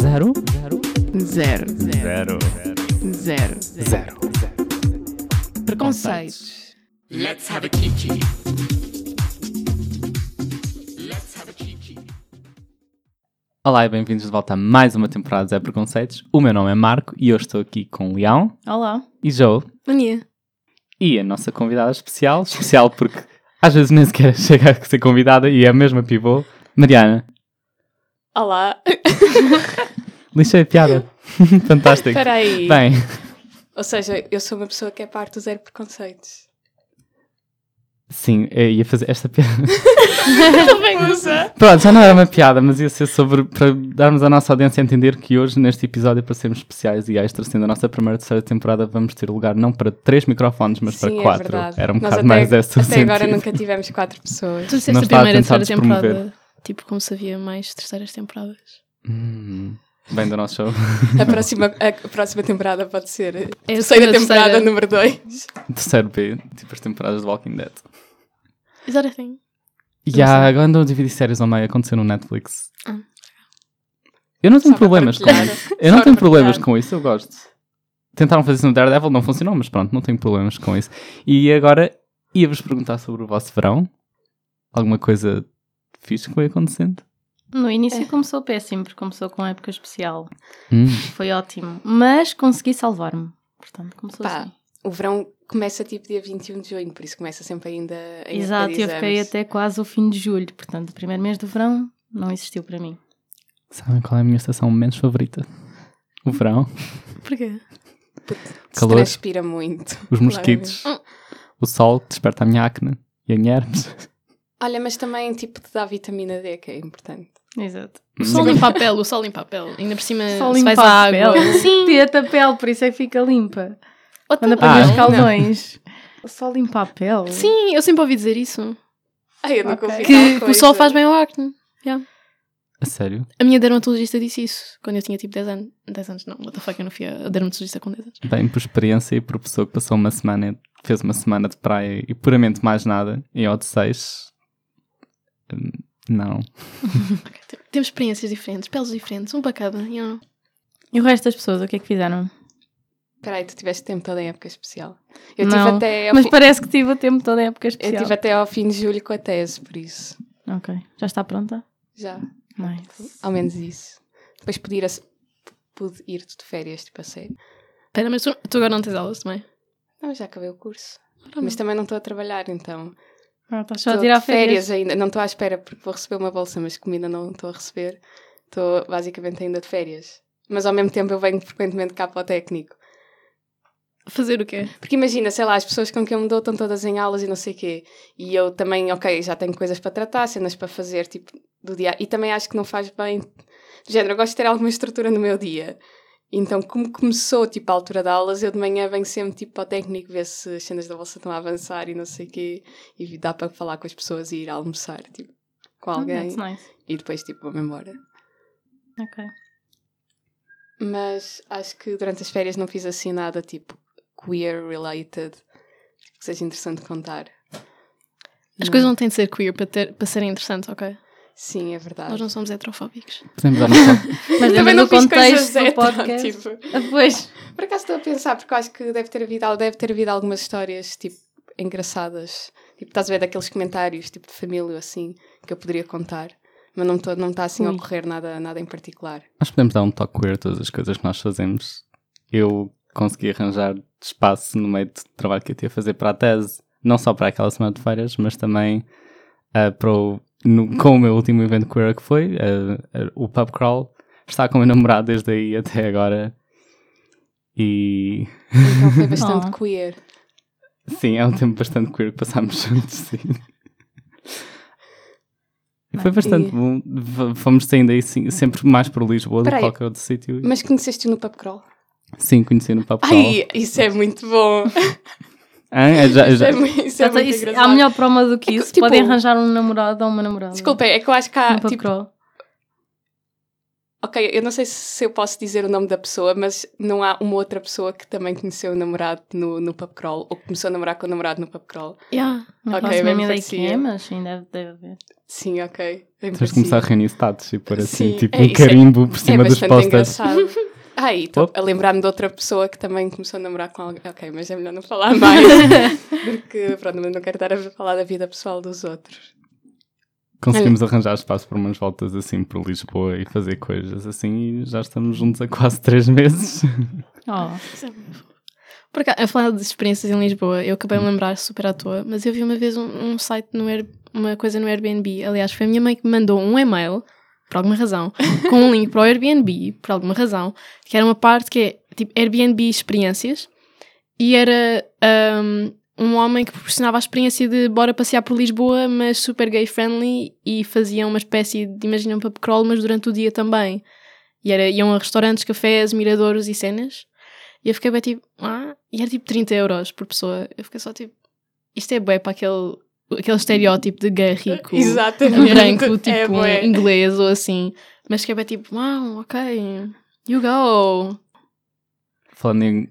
Zero? Zero. Zero. Zero. Zero. Preconceitos. Let's have a kiki. Let's have a kiki. Olá e bem-vindos de volta a mais uma temporada de Zé Preconceitos. O meu nome é Marco e eu estou aqui com o Leão Olá. e Joe Mania. e a nossa convidada especial, especial porque às vezes nem sequer chega a ser convidada e é a mesma pivô, Mariana. Olá. Lixei a piada. Fantástico. Espera aí. Bem, Ou seja, eu sou uma pessoa que é parte do zero preconceitos. sim, eu ia fazer esta piada. Também usa. Pronto, já não era uma piada, mas ia ser sobre para darmos à nossa audiência a entender que hoje, neste episódio, para sermos especiais e extra, sendo a nossa primeira e terceira temporada, vamos ter lugar não para três microfones, mas Sim, para é quatro. verdade. Era um Nós bocado até, mais essa Até agora sentido. nunca tivemos quatro pessoas. Tu disseste Não a está a primeira e terceira temporada. Tipo, como se havia mais terceiras temporadas. Hum, bem do nosso show. A próxima, a próxima temporada pode ser a É a terceira segunda, temporada terceira. número 2. Terceiro B, tipo as temporadas de Walking Dead. Is that a thing? E há, agora andam a dividir séries ao meio, aconteceu no Netflix. Ah. Eu não tenho Só problemas com isso. Eu Só não tenho problemas com isso, eu gosto. Tentaram fazer isso no Daredevil, não funcionou, mas pronto, não tenho problemas com isso. E agora ia-vos perguntar sobre o vosso verão. Alguma coisa fixe que foi acontecendo? No início começou péssimo, porque começou com época especial. Hum. Foi ótimo. Mas consegui salvar-me. Portanto, começou Pá, assim. o verão começa tipo dia 21 de junho, por isso começa sempre ainda em Exato, eu fiquei até quase o fim de julho. Portanto, o primeiro mês do verão não existiu para mim. Sabem qual é a minha estação menos favorita? O verão, Porquê? Se calor. transpira muito. os mosquitos, o sol que desperta a minha acne e a minha herpes. Olha, mas também tipo te dá vitamina D, que é importante. Exato. O sol limpa a pele, o sol limpa a pele. Ainda por cima, Só se limpa vais à a água. pele. Sim. Teta a pele, por isso é que fica limpa. Ou Quando também- apanha Ah, os caldões. Só limpa a pele. Sim, eu sempre ouvi dizer isso. Ai, eu nunca Ok. ouvi Que, o sol faz bem ao acne. Yeah. A sério? A minha dermatologista disse isso quando eu tinha tipo 10 anos. 10 anos não, what the fuck, eu não fui a dermatologista com 10 anos. Bem, por experiência e por pessoa que passou uma semana, fez uma semana de praia e puramente mais nada, em Odisseis, não. Temos experiências diferentes, peles diferentes, um para cada. You know. E o resto das pessoas, o que é que fizeram? Espera aí, tu tiveste tempo toda em época especial. Eu Não, tive até ao Mas fi- parece que tive o tempo toda a época eu especial. tive até ao fim de julho com a tese, por isso. Ok. Já está pronta? Já, Nice. ao menos isso. Depois pude ir, a, pude ir de férias, tipo a sério. Espera, mas tu, tu agora não tens aulas também? Não, já acabei o curso. Mas também não estou a trabalhar, então. Ah, estás só Estou a tirar de férias. ainda. Não estou à espera porque vou receber uma bolsa, mas como ainda não estou a receber, estou basicamente ainda de férias. Mas ao mesmo tempo eu venho frequentemente cá para o técnico. Fazer o quê? Porque imagina, sei lá, as pessoas com quem eu me dou estão todas em aulas e não sei o quê. E eu também, ok, já tenho coisas para tratar, cenas para fazer, tipo, do dia. E também acho que não faz bem. Do género, eu gosto de ter alguma estrutura no meu dia. Então, como começou, tipo, a altura de aulas, eu de manhã venho sempre, tipo, ao técnico ver se as cenas da bolsa estão a avançar e não sei o quê. E dá para falar com as pessoas e ir almoçar, tipo, com Ah, alguém. that's nice. E depois, tipo, vou-me embora. Ok. Mas acho que durante as férias não fiz assim nada, tipo, queer related. Que seja interessante contar. As coisas não têm de ser queer para, ter, para serem interessantes, ok? Sim, é verdade. Nós não somos heterofóbicos. Podemos dar Mas Também fiz contexto coisas do podcast. tipo. Ah, Pois. Por acaso estou a pensar, porque eu acho que deve ter havido, deve ter havido algumas histórias, tipo, engraçadas. Tipo, estás a ver daqueles comentários, tipo, de família, assim, que eu poderia contar. Mas não está não está assim a ocorrer nada, nada em particular. Nós podemos dar um toque queer a todas as coisas que nós fazemos. Eu consegui arranjar espaço no meio do trabalho que eu tinha a fazer para a tese, não só para aquela semana de férias, mas também ah, para o, no- com o meu último evento queer que foi, ah, ah, o Pub Crawl. Está com o meu namorado desde aí até agora. E Então foi bastante Oh. queer. sim, é um tempo bastante queer que passámos juntos. Sim. E foi bastante E- bom. Fomos saindo aí sim, sempre mais para Lisboa do que Peraí. qualquer outro sítio. Mas conheceste-o no pub crawl? Sim, conheci no Pub Crawl. Ai, isso é muito bom. É, já, Isso já, é, isso é tem- isso- engraçado. há melhor promo do que É que, isso. tipo- Podem arranjar um namorado ou uma namorada. Desculpem, é que eu acho que há, pub tipo. Ok, eu não sei se eu posso dizer o nome da pessoa, mas não há uma outra pessoa que também conheceu o namorado no, no pub crawl ou que começou a namorar com o namorado no pub crawl. Yeah. Não Ok, faço bem mesma ideia quem é, mas sim, deve, deve haver. Sim, ok. Tens de começar a reunir status e pôr assim, Sim, tipo é um isso, é- carimbo por É cima dos bastante posters. engraçado. Ah, e estou a lembrar-me de outra pessoa que também começou a namorar com alguém. Ok, mas é melhor não falar mais. porque, pronto, não quero estar a falar da vida pessoal dos outros. Conseguimos arranjar espaço para umas voltas assim por Lisboa e fazer coisas assim e já estamos juntos há quase três meses. Oh, Por acaso, a falar de experiências em Lisboa, eu acabei de me lembrar super à toa, mas eu vi uma vez um, um site no Air, uma coisa no Airbnb. Aliás, foi a minha mãe que me mandou um e-mail, por alguma razão, com um link para o Airbnb, por alguma razão, que era uma parte que é tipo Airbnb experiências, e era um, um homem que proporcionava a experiência de bora passear por Lisboa, mas super gay friendly, e fazia uma espécie de, imagina, um pub crawl, mas durante o dia também. E era, iam a restaurantes, cafés, miradouros e cenas. E eu fiquei bem tipo, ah, e era tipo 30 euros por pessoa. Eu fiquei só tipo, isto é bué para aquele, aquele estereótipo de gay rico, Exatamente. branco, É tipo bué. inglês ou assim. Mas fiquei bem tipo, uau, ok, you go. Falando em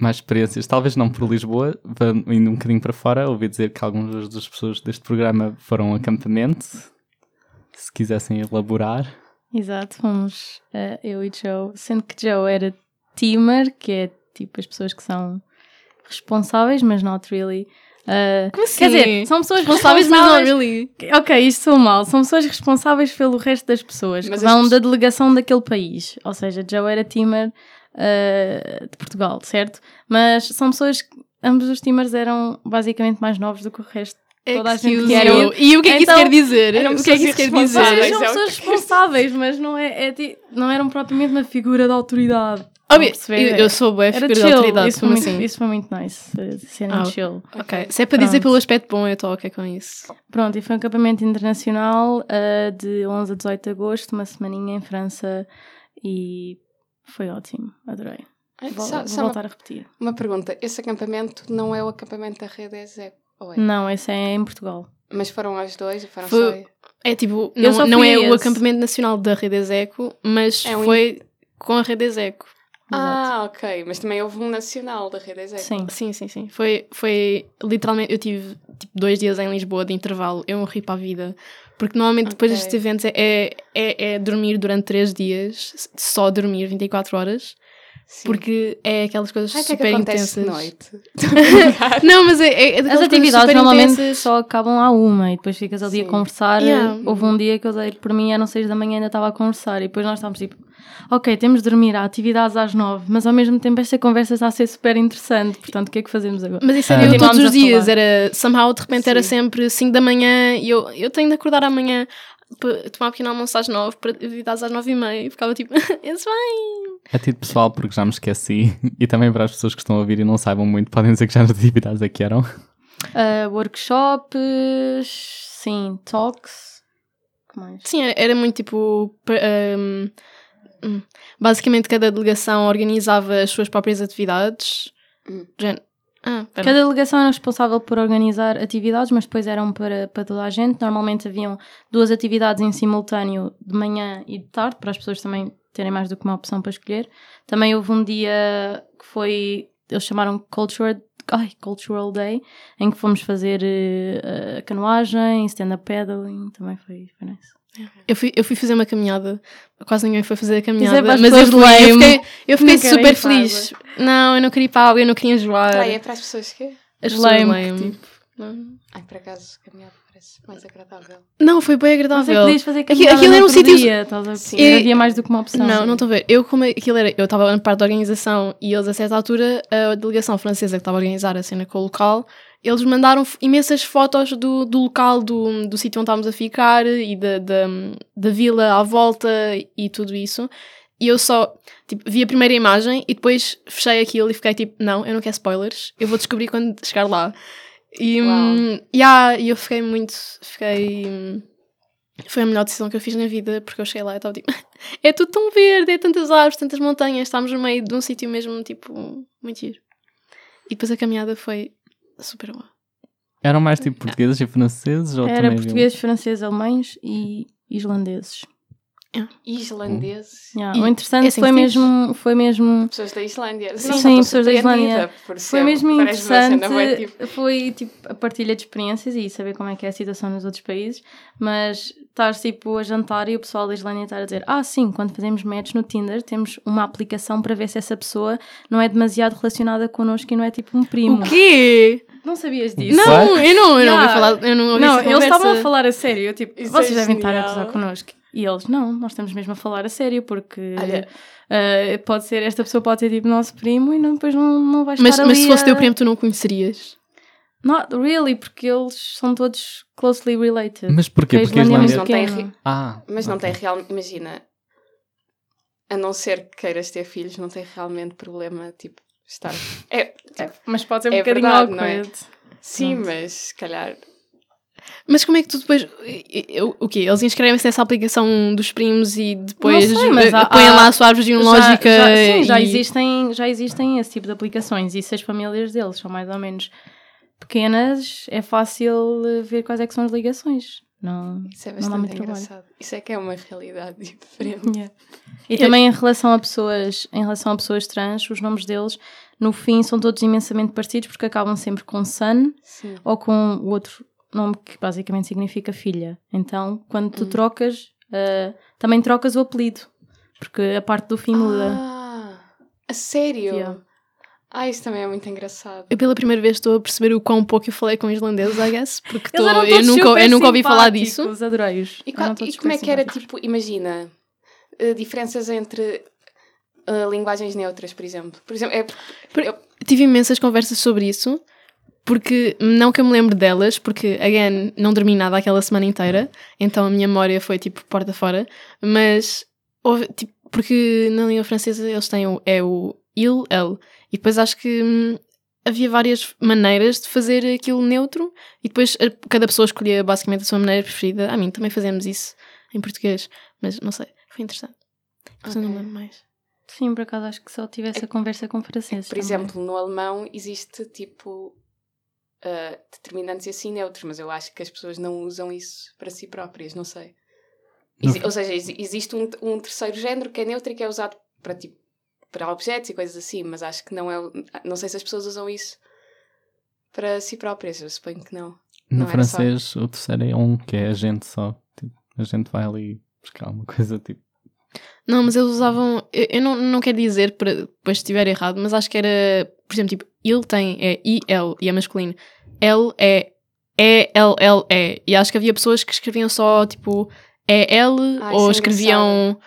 mais experiências, talvez não por Lisboa, indo um bocadinho para fora, ouvi dizer que algumas das pessoas deste programa foram a acampamento. Se quisessem elaborar. exato, fomos eh, eu e Joe, sendo que Joe era teamer, que é tipo as pessoas que são responsáveis, mas not really. Eh, Como assim? Quer dizer, são pessoas responsáveis, mas não really. Ok, isto sou mal. São pessoas responsáveis pelo resto das pessoas Mas que vão pessoas- da delegação daquele país. Ou seja, Joe era teamer uh, de Portugal, certo? Mas são pessoas que ambos os teamers eram basicamente mais novos do que o resto. Toda a gente que era. E o que é que Então, isso quer dizer? eram O que é que isso quer dizer? são é pessoas responsáveis, mas não, é, é não eram propriamente uma figura de autoridade. Óbvio, eu, eu sou Era figura de chill. autoridade, isso, foi muito, assim? isso foi muito nice. Serem Ah, chill. Ok, se é para dizer Pronto. pelo aspecto bom, eu estou ok com isso. Pronto, e foi um acampamento internacional uh, de 11 a 18 de agosto, uma semaninha em França e foi ótimo, adorei. Ai, Vou, só- vou só voltar a repetir. Uma, uma pergunta. Esse acampamento não é o acampamento da Rede Exec? Ou é? Não, esse é em Portugal. Mas foram as dois? Foram Foi- só... É tipo, não, não é a o esse. acampamento nacional da Rede Execo, mas É um- foi com a Rede Execo. Ah, ok. Mas também houve um nacional da Rede Exec. Sim. Sim, sim, sim. Foi, foi literalmente, eu tive tipo, dois dias em Lisboa de intervalo, eu morri para a vida. Porque normalmente depois Ok. destes eventos é, é, é, é dormir durante três dias, só dormir 24 horas, Sim. porque é aquelas coisas Ai, o que é super que intensas. de noite? Não, mas é, é, As atividades super normalmente intensas. só acabam à uma e depois ficas ali Sim. a conversar. Yeah. Houve um dia que eu dei por mim, eram seis da manhã e ainda estava a conversar e depois nós estávamos tipo, ok, temos de dormir, há atividades às nove, mas ao mesmo tempo esta conversa está a ser super interessante, portanto o que é que fazemos agora? Mas isso Ah. era eu Continuámos todos os dias, falar. era somehow de repente era Sim. sempre 5 da manhã e eu, eu tenho de acordar amanhã para tomar pequeno almoço às 9 para atividades às 9 e meia e ficava tipo, it's fine. A título pessoal, porque já me esqueci, e também para as pessoas que estão a ouvir e não saibam muito, podem dizer que já as atividades aqui eram. Uh, workshops, sim, talks. Que mais? Sim, era muito tipo. um, basicamente, cada delegação organizava as suas próprias atividades. Hum. Ah. Cada delegação era responsável por organizar atividades, mas depois eram para, para toda a gente. Normalmente haviam duas atividades em simultâneo, de manhã e de tarde, para as pessoas também terem mais do que uma opção para escolher. Também houve um dia que foi, eles chamaram Cultural, ai, Cultural Day, em que fomos fazer a canoagem, stand-up paddling, também foi, foi nice. Eu fui, eu fui fazer uma caminhada. Quase ninguém foi fazer a caminhada. É para as mas eu, fui, eu fiquei, eu fiquei super feliz. Não, eu não queria ir para a água, eu não queria enjoar. Praia é para as pessoas que... As pessoas Lame, lame. tipo. Não. Ai, por acaso, caminhar parece mais agradável. Não, foi bem Mas é agradável. podias fazer Aquilo- caminhada aquilo era um sítio- dia, Sim. Havia mais do que uma opção. Não, não estou a ver. Eu, como aquilo era, eu estava na parte da organização e eles, a certa altura, a delegação francesa que estava a organizar a cena com o local, eles mandaram imensas fotos do, do local, do, do sítio onde estávamos a ficar e da, da, da vila à volta e tudo isso. E eu só, tipo, vi a primeira imagem e depois fechei aquilo e fiquei tipo, não, eu não quero spoilers, eu vou descobrir quando chegar lá. E, Uau. hum, yeah, e eu fiquei muito, fiquei... hum, Foi a melhor decisão que eu fiz na vida, porque eu cheguei lá e estava tipo, é tudo tão verde, é tantas árvores, tantas montanhas, estamos no meio de um sítio mesmo, tipo, muito giro. E depois a caminhada foi super boa. Eram mais tipo portugueses e franceses? Ou Era portugueses, franceses, alemães e islandeses. Islandeses. Yeah. E O interessante é assim foi, mesmo, foi mesmo Pessoas da Islândia. Sim, Não, sim, pessoas da Islândia. Foi mesmo parece uma cena interessante, tipo, foi tipo a partilha de experiências e saber como é que é a situação nos outros países, mas estar tipo a jantar e o pessoal da Islândia estar a dizer ah sim, quando fazemos match no Tinder temos uma aplicação para ver se essa pessoa não é demasiado relacionada connosco e não é tipo um primo. O quê? Não sabias disso? Não, eu não, eu não ouvi Yeah. falar, eu não ouvi Não, eles estavam a falar a sério. Eu, tipo, Isso vocês é devem estar a genial. gozar connosco. E eles, não, nós estamos mesmo a falar a sério, porque Olha. eh, pode ser, esta pessoa pode ser tipo nosso primo e não, depois não, não vai estar Mas, ali mas se fosse a- teu primo, tu não conhecerias. Not really, porque eles são todos closely related. Mas porquê? A Porque a Islândia é não tem pequena. ri- Ah, Mas não tem real. Imagina. A não ser que queiras ter filhos, não tem realmente problema, tipo, estar. É, É, mas pode ser um É bocadinho verdade, não é? awkward. sim, Pronto. mas se calhar. Mas como é que tu depois. O quê? Eles inscrevem-se nessa aplicação dos primos e depois Não sei, mas eh, há- põem há- lá a sua árvore genealógica. Já, já, sim, já, e- existem, já existem esse tipo de aplicações e se as famílias deles são mais ou menos pequenas, é fácil eh, ver quais é que são as ligações. Não, Isso é não bastante muito trabalho. engraçado. Isso é que é uma realidade diferente. Yeah. E também em relação a pessoas, em relação a pessoas trans, os nomes deles no fim são todos imensamente parecidos porque acabam sempre com Sun Sim. ou com o outro nome que basicamente significa filha. Então, quando tu Hum. trocas, eh, também trocas o apelido, porque a parte do fim muda. Ah, a sério? Yeah. Ah, isso também é muito engraçado. Eu pela primeira vez estou a perceber o quão pouco eu falei com islandeses, I guess, porque tô- eu nunca, eu nunca ouvi falar disso. Adorei-os. E, qual- e como é que era, tipo, imagina, eh, diferenças entre eh, linguagens neutras, por exemplo? Por exemplo, é, Por- eu- Tive imensas conversas sobre isso, porque não que eu me lembre delas, porque, again, não dormi nada aquela semana inteira, então a minha memória foi tipo porta fora, mas houve, tipo, porque na língua francesa eles têm o, é o il, el, e depois acho que hum, havia várias maneiras de fazer aquilo neutro, e depois a- cada pessoa escolhia basicamente a sua maneira preferida. A mim também fazemos isso em português, mas não sei, foi interessante. Mas eu não lembro mais. Sim, por acaso acho que só tive essa conversa com franceses. por também. exemplo, no alemão existe, tipo, eh, determinantes e assim neutros, mas eu acho que as pessoas não usam isso para si próprias, não sei. Exi- ou seja, exi- existe um, um terceiro género que é neutro e que é usado para, tipo, para objetos e coisas assim, mas acho que não é... Não sei se as pessoas usam isso para si próprias, eu suponho que não. No Não era só. francês, o terceiro é um, que é a gente só. Tipo, a gente vai ali buscar uma coisa tipo. Não, mas eles usavam. Eu, eu não, não quero dizer para depois se estiver errado, mas acho que era. Por exemplo, tipo, ele tem é I-L e é masculino. L é E-L-L-E. E acho que havia pessoas que escreviam só tipo E-L Ah, ou é escreviam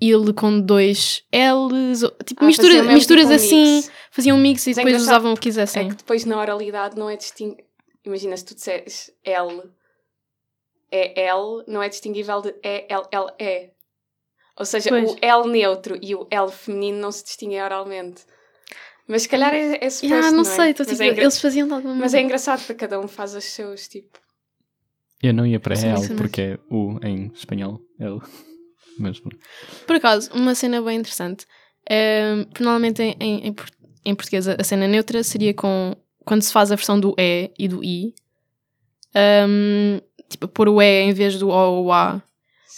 ele com dois L's. Tipo, Ah, mistura, mesmo misturas tipo um assim, mix. faziam um mix e Mas é depois usavam o que quisessem. É que depois na oralidade não é distinguível. Imagina, se tu disseres L, é L, não é distinguível de E, L, L, E. Ou seja, Pois. o L neutro e o L feminino não se distinguem oralmente. Mas se calhar é, é suposto, Ah, não, é? sei, tô, mas, tipo, é engra- eles faziam de alguma mas é maneira. engraçado porque cada um faz os seus, tipo... Eu não ia para Sim, L sim, porque é U em espanhol. L. Mas Por acaso, uma cena bem interessante. é, porque normalmente em, em, em por- em português a cena neutra seria com quando se faz a versão do E e do I. ehm, tipo, pôr o E em vez do O ou A.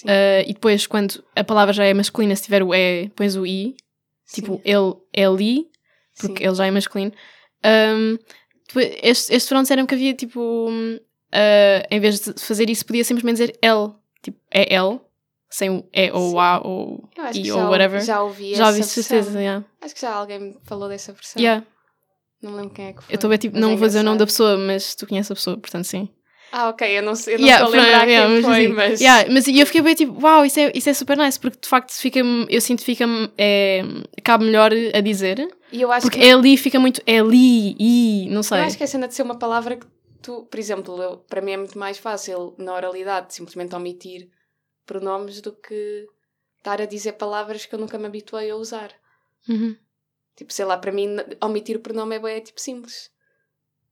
Eh, e depois, quando a palavra já é masculina, se tiver o E, pões o I. Tipo, sim, ele, ele, porque sim. ele já é masculino. Depois, este, este verão disseram que havia tipo. eh, em vez de fazer isso, podia simplesmente dizer L. Tipo, é L. Sem o E ou o. A ou I ou já, whatever. já ouvi Já ouvi certeza, yeah. Acho que já alguém me falou dessa versão. Yeah. Não lembro quem é que foi. Eu estou bem tipo, mas não é vou dizer o nome da pessoa, mas tu conheces a pessoa, portanto sim. Ah, ok, eu não sei, eu não Yeah, estou a lembrar yeah, quem mas foi, assim, mas... yeah, mas eu fiquei bem tipo, uau, isso é, isso é super nice, porque de facto fica eu sinto que fica é, cabe melhor a dizer, E eu acho porque que é ali fica muito, é ali, e, não sei. Eu acho que a cena de ser uma palavra que tu, por exemplo, eu- para mim é muito mais fácil na oralidade simplesmente omitir pronomes do que estar a dizer palavras que eu nunca me habituei a usar. Uhum. Tipo, sei lá, para mim omitir o pronome é bem tipo simples.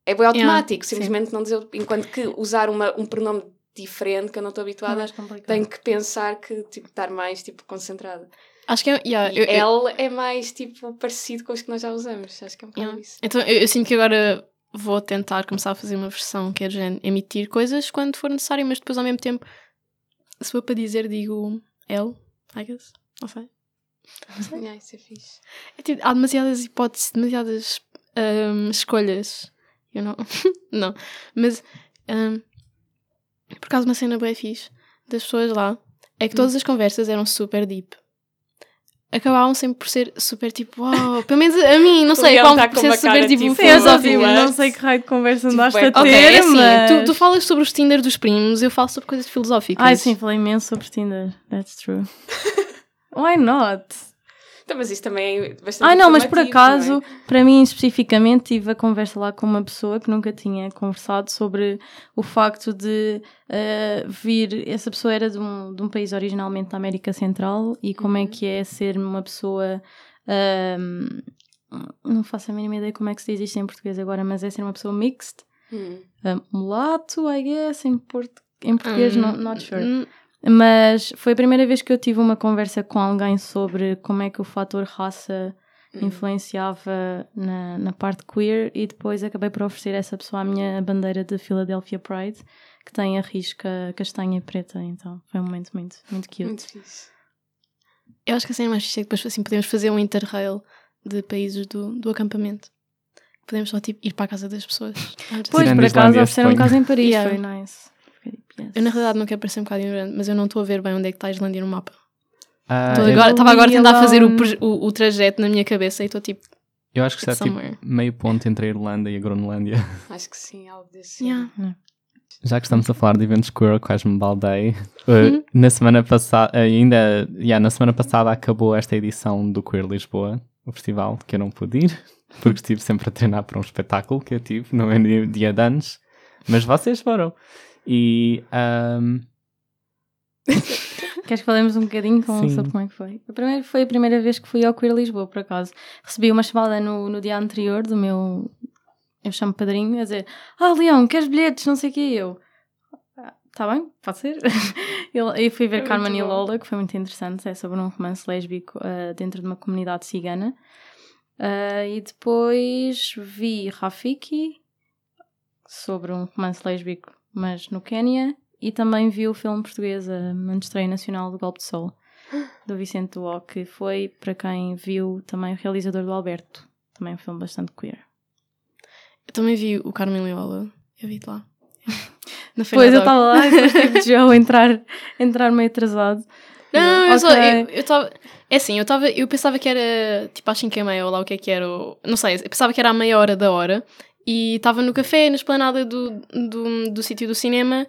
É bem automático, sim. simplesmente não dizer. Enquanto que usar uma, um pronome diferente que eu não estou habituada, complicado. tenho que pensar que tipo, estar mais tipo, concentrada. Acho que é, yeah, eu- eu- L é mais tipo parecido com os que nós já usamos. Acho que é um bocado Yeah. isso. então eu, eu sinto que agora vou tentar começar a fazer uma versão que é de género, emitir coisas quando for necessário, mas depois ao mesmo tempo, se for para dizer, digo L, I guess. Não sei. Yeah, isso é fixe. É tipo, há demasiadas hipóteses, demasiadas ahm, escolhas. Eu não. não. Mas, ahm, por causa de uma cena bem fixe das pessoas lá, é que todas as conversas eram super deep. Acabavam sempre por ser super tipo, uau, pelo menos a mim, não sei, tá por ser super tipo, tipo, não sei que raio de conversa andaste é a ter, Ok, é assim, tu, tu falas sobre os Tinder dos primos, eu falo sobre coisas filosóficas. Ai, sim, falei imenso sobre Tinder. That's true. Why not? Então, mas isso também é bastante Ai, não, mas por não é? acaso, para mim especificamente, tive a conversa lá com uma pessoa que nunca tinha conversado sobre o facto de eh, vir. Essa pessoa era de um, de um país originalmente da América Central e como é que é ser uma pessoa. ahm, não faço a mínima ideia como é que se diz isto em português agora, mas é ser uma pessoa mixed. Hum. Um, mulato, I guess, em, port em português, Hum, not, not sure. hum, Mas foi a primeira vez que eu tive uma conversa com alguém sobre como é que o fator raça influenciava na, na parte queer e depois acabei por oferecer a essa pessoa a minha bandeira de Philadelphia Pride que tem a risca castanha e preta, então foi um momento muito, muito cute. Muito fixe. Eu acho que a cena mais fixe é que depois assim, podemos fazer um interrail de países do, do acampamento. Podemos só tipo, ir para a casa das pessoas. Pois, por acaso ofereceram um caso em Paris, Yeah. foi nice. Eu na realidade não quero parecer um bocado ignorante, mas eu não estou a ver bem onde é que está a Islândia no mapa. Estou eu- agora- Estava agora a tentar fazer o, o, o trajeto na minha cabeça e estou tipo, Eu acho que está tipo meio ponto entre a Irlanda e a Groenlândia. Acho que sim, algo desse. yeah. Já que estamos a falar de eventos queer, quase me baldei. Uh, Uhum. Na semana passada, ainda, yeah, na semana passada acabou esta edição do Queer Lisboa, o festival, que eu não pude ir, porque estive sempre a treinar para um espetáculo que eu tive no meu dia de anos, mas vocês foram. E ahm, Queres que falemos um bocadinho com, Sim. sobre como é que foi? A primeira, foi a primeira vez que fui ao Queer Lisboa, por acaso. Recebi uma chamada no, no dia anterior do meu, eu chamo padrinho, a dizer Ah, Leão, queres bilhetes? Não sei o que eu. Está bem, pode ser. Eu fui ver É Carmen e. Lola, que foi muito interessante. É sobre um romance lésbico ah, dentro de uma comunidade cigana. Ah, e depois vi Rafiki, sobre um romance lésbico, mas no Quénia. E também vi o filme português, a Estreia Nacional do Golpe de Sol, do Vicente Duó, que foi, para quem viu, também o realizador do Alberto. Também um filme bastante queer. Eu também vi o Carmen Leola. Eu vi-te lá. Na Pois, eu estava lá e depois tive de Joe entrar, entrar meio atrasado. Não, eu só, Ok. eu estava. É assim, eu estava. Eu pensava que era tipo às 5 e meia ou lá o que é que era. Não sei, eu pensava que era à meia hora da hora. E estava no café, na esplanada do, do, do sítio do cinema.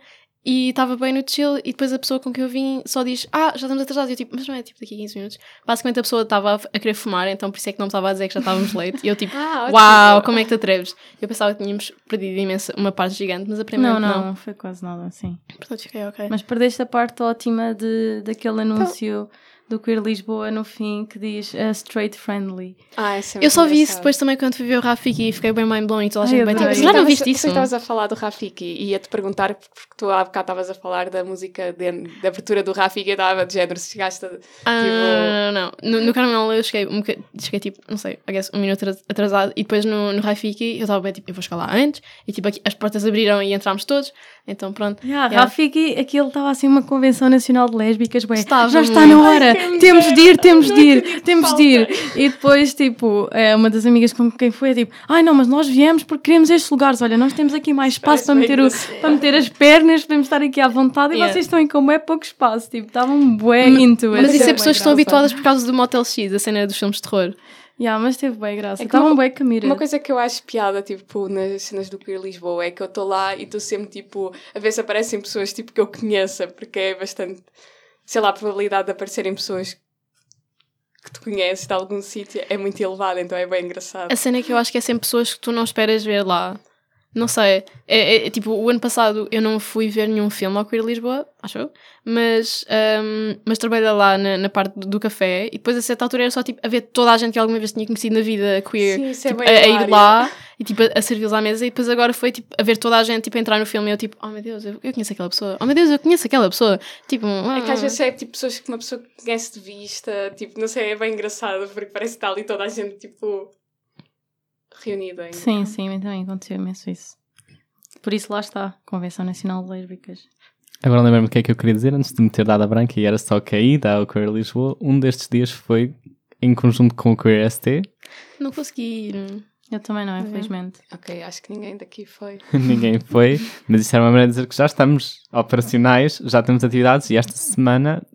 E estava bem no chill. E depois a pessoa com quem eu vim só diz: Ah, já estamos atrasados. E eu tipo, mas não é tipo daqui a 15 minutos. Basicamente a pessoa estava a, querer fumar, então por isso é que não me estava a dizer que já estávamos late. E eu tipo, Ah, ótimo. uau, como é que te atreves? Eu pensava que tínhamos perdido imensa, uma parte gigante, mas a primeira Não, não. não, foi quase nada assim. Portanto, fiquei ok. Mas perdeste a parte ótima de, daquele anúncio do Queer Lisboa no fim que diz uh, straight friendly. Ah, essa é Eu só vi isso depois também quando fui ver o Rafiki e fiquei bem mind blown e toda a gente bem tipo, já não viste eu isso? estavas a falar do Rafiki e ia-te perguntar, porque tu há bocado estavas a falar da música de, da abertura do Rafiki e estava de género, se chegaste a... Ah, não, no, no Carmel eu cheguei, um cheguei tipo, não sei, I guess, um minuto atras- atrasado e depois no, no Rafiki eu estava bem tipo, eu vou chegar lá antes e tipo aqui, as portas abriram e entramos todos, então pronto. Yeah, Yeah. Rafiki, aquilo estava assim uma convenção nacional de lésbicas, bem, Estava já está na hora, Temos de ir, temos de ir, temos de ir. E depois, tipo, é, uma das amigas com quem foi, é tipo, ai não, mas nós viemos porque queremos estes lugares, olha, nós temos aqui mais espaço para bem meter, o, para meter as pernas, podemos estar aqui à vontade e Yeah. vocês estão em como é pouco espaço, tipo, estavam bué Mas- into. Mas isso é pessoas que estão habituadas por causa do Motel X, a cena dos filmes de terror. Yeah, mas teve bem graça, É estavam uma- bué comida. Uma coisa que eu acho piada, tipo, nas cenas do Queer Lisboa é que eu estou lá e estou sempre, tipo, a ver se aparecem pessoas, tipo, que eu conheça, porque é bastante, sei lá, a probabilidade de aparecerem pessoas que tu conheces de algum sítio é muito elevada, então é bem engraçado. A cena é que eu acho que é sempre pessoas que tu não esperas ver lá. Não sei. É, é- é tipo, o ano passado eu não fui ver nenhum filme ao Queer Lisboa, acho eu. Mas, ahm, mas trabalhei lá na, na parte do, do café e depois a certa altura era só tipo a ver toda a gente que alguma vez tinha conhecido na vida queer Sim, isso é tipo, bem a, a ir lá e tipo a, a servi-los à mesa e depois agora foi tipo a ver toda a gente tipo a entrar no filme e eu tipo, oh meu Deus, eu, eu conheço aquela pessoa. Oh meu Deus, eu conheço aquela pessoa. Tipo, É que às ah. vezes é tipo pessoas que uma pessoa conhece de vista, tipo, não sei, é bem engraçado, porque parece que está ali toda a gente, tipo, reunida. em- Sim, sim, também aconteceu imenso isso. Por isso lá está, Convenção Nacional de Lésbicas. Agora lembro-me o que é que eu queria dizer antes de me ter dado a branca e era só que a ida ao Queer Lisboa, um destes dias foi em conjunto com o Queer ST. Não consegui ir. Eu também não, infelizmente. Ok, acho que ninguém daqui foi. Ninguém foi, mas isso era uma maneira de dizer que já estamos operacionais, já temos atividades e esta semana,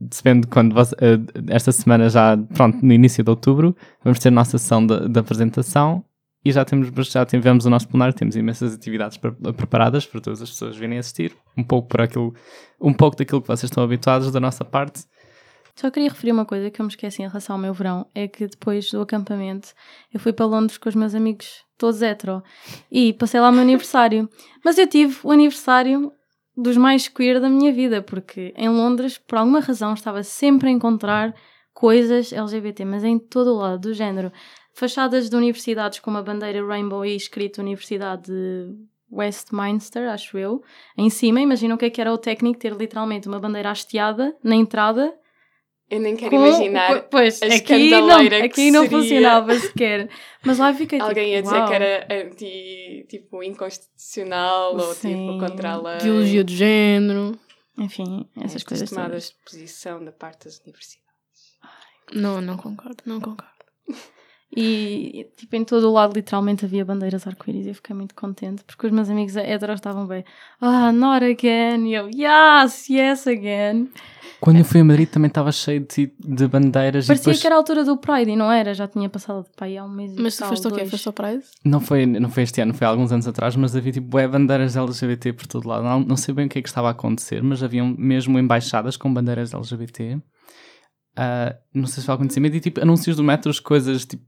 depende de quando você- eh, esta semana já, pronto, no início de outubro, vamos ter a nossa sessão de, de apresentação e já temos, já tivemos o nosso plenário, temos imensas atividades pre- preparadas para todas as pessoas virem assistir, um pouco por aquilo, um pouco daquilo que vocês estão habituados da nossa parte. Só queria referir uma coisa que eu me esqueci em relação ao meu verão: é que depois do acampamento eu fui para Londres com os meus amigos todos hetero e passei lá o meu aniversário. Mas eu tive o aniversário dos mais queer da minha vida, porque em Londres, por alguma razão, estava sempre a encontrar coisas LGBT, mas em todo o lado do género. Fachadas de universidades com uma bandeira rainbow e escrito Universidade de Westminster, acho eu. Em cima, imaginam o que é que era o técnico ter literalmente uma bandeira hasteada na entrada Eu nem quero com- imaginar. co- Pois, a aqui não, aqui não funcionava sequer. Mas lá fiquei tipo, Alguém ia dizer uau. que era anti, tipo, inconstitucional ou Sim. tipo contra a lei. Biologia de género. Enfim, essas Estas coisas tomadas de posição da parte das universidades. Não, não concordo, não concordo. E, tipo, em todo o lado, literalmente, havia bandeiras arco-íris e eu fiquei muito contente porque os meus amigos heteros estavam bem, ah, not again. E eu, yes, yes again. Quando eu fui a Madrid também estava cheio de, de bandeiras e Parecia depois... que era a altura do Pride e não era, já tinha passado de pai há um mês e Mas tu foste ao quê? Foste ao Pride? Não foi, não foi este ano, foi há alguns anos atrás, mas havia tipo bué bandeiras LGBT por todo lado. Não, não sei bem o que é que estava a acontecer, mas haviam mesmo embaixadas com bandeiras LGBT. Ah, não sei se foi algum conhecimento e tipo anúncios do metro, coisas tipo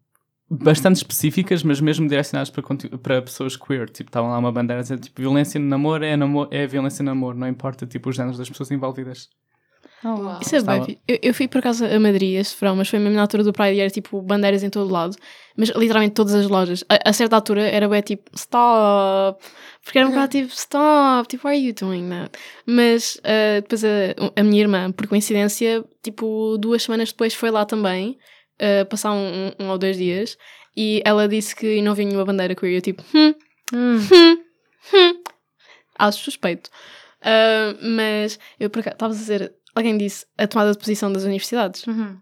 bastante específicas, mas mesmo direcionadas para, para pessoas queer. Tipo, estavam lá uma bandeira dizer tipo violência no namoro é, namoro é violência no namoro, não importa tipo os géneros das pessoas envolvidas. Oh, uau. Isso é Estava- bem. Eu, eu fui por acaso a Madrid este verão, mas foi mesmo na altura do Pride e era tipo bandeiras em todo lado. Mas literalmente todas as lojas. A, a certa altura era bem tipo stop. Porque era um bocado tipo stop, tipo, why are you doing that? Mas ah, depois a, a minha irmã, por coincidência, tipo duas semanas depois foi lá também, ah, passar um, um- um ou dois dias, e ela disse que não vinha nenhuma bandeira queer. Eu tipo, hum, Hum. hum, hum. Acho suspeito. Ah, mas eu por acaso, estavas a dizer, alguém disse a tomada de posição das universidades. Uhum.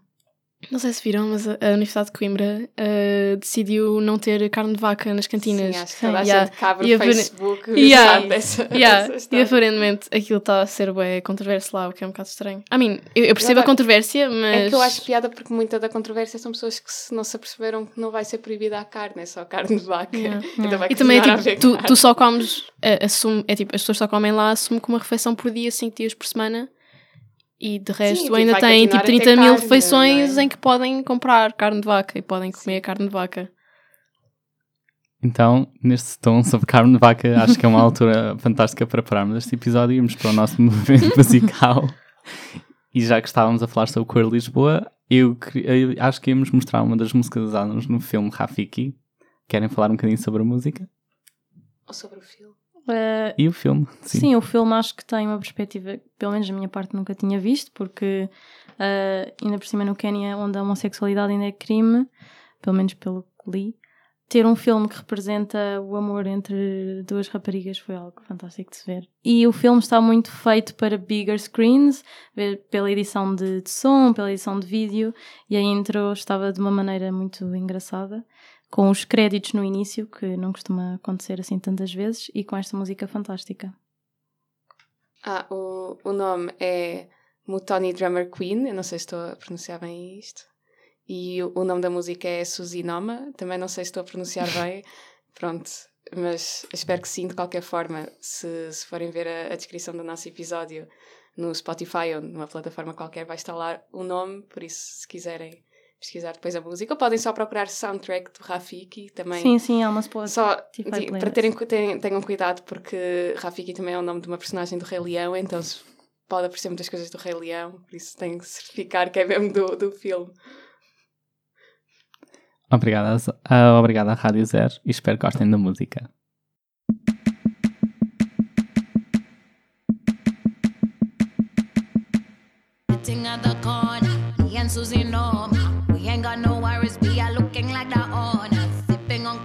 Não sei se viram, mas a, Universidade de Coimbra ah, decidiu não ter carne de vaca nas cantinas. Sim, acho que toda a Yeah. gente que abre E o a ver- Facebook Yeah. sabe dessa, Yeah, dessa e aparentemente aquilo está a ser bem controverso lá, o que é um bocado estranho. I mean, eu, eu percebo a controvérsia, mas. É que eu acho piada porque muita da controvérsia são pessoas que se não se aperceberam que não vai ser proibida a carne, é só carne de vaca. Yeah. Então vai E também é tipo, tu, tu só comes, eh, assume, é tipo, as pessoas só comem lá, assume que uma refeição por dia, 5 dias por semana, e de resto tipo, ainda têm tipo a ter 30 mil carne, refeições é? em que podem comprar carne de vaca e podem comer carne de vaca. Então, neste tom sobre carne de vaca, acho que é uma altura fantástica para pararmos este episódio e irmos para o nosso movimento musical. E já que estávamos a falar sobre o Queer Lisboa, eu, eu acho que íamos mostrar uma das músicas usadas no filme Rafiki. Querem falar um bocadinho sobre a música? Ou sobre o filme. Eh, E o filme? Sim. o filme acho que tem uma perspectiva, que, pelo menos da minha parte, nunca tinha visto, porque eh, ainda por cima no Quênia, onde a homossexualidade ainda é crime, pelo menos pelo que li, ter um filme que representa o amor entre duas raparigas foi algo fantástico de se ver. E o filme está muito feito para bigger screens, pela edição de, de som, pela edição de vídeo, e a intro estava de uma maneira muito engraçada, com os créditos no início, que não costuma acontecer assim tantas vezes, e com esta música fantástica. Ah, o, o nome é Mutoni Drummer Queen, eu não sei se estou a pronunciar bem isto. E o, o nome da música é Suzy Noma, também não sei se estou a pronunciar bem. Pronto, mas espero que sim, de qualquer forma. Se, se forem ver a, a descrição do nosso episódio no Spotify ou numa plataforma qualquer, vai estar lá o nome, por isso, se quiserem pesquisar depois a música, ou podem só procurar soundtrack do Rafiki também. Sim, sim, há uma. Só di- playlist. para terem, tenham, tenham cuidado porque Rafiki também é o nome de uma personagem do Rei Leão, então se pode aparecer muitas coisas do Rei Leão, por isso tem que certificar que é mesmo do, do filme. Obrigada, ah, obrigada à Rádio Zero e espero que gostem da música. Know we looking sipping on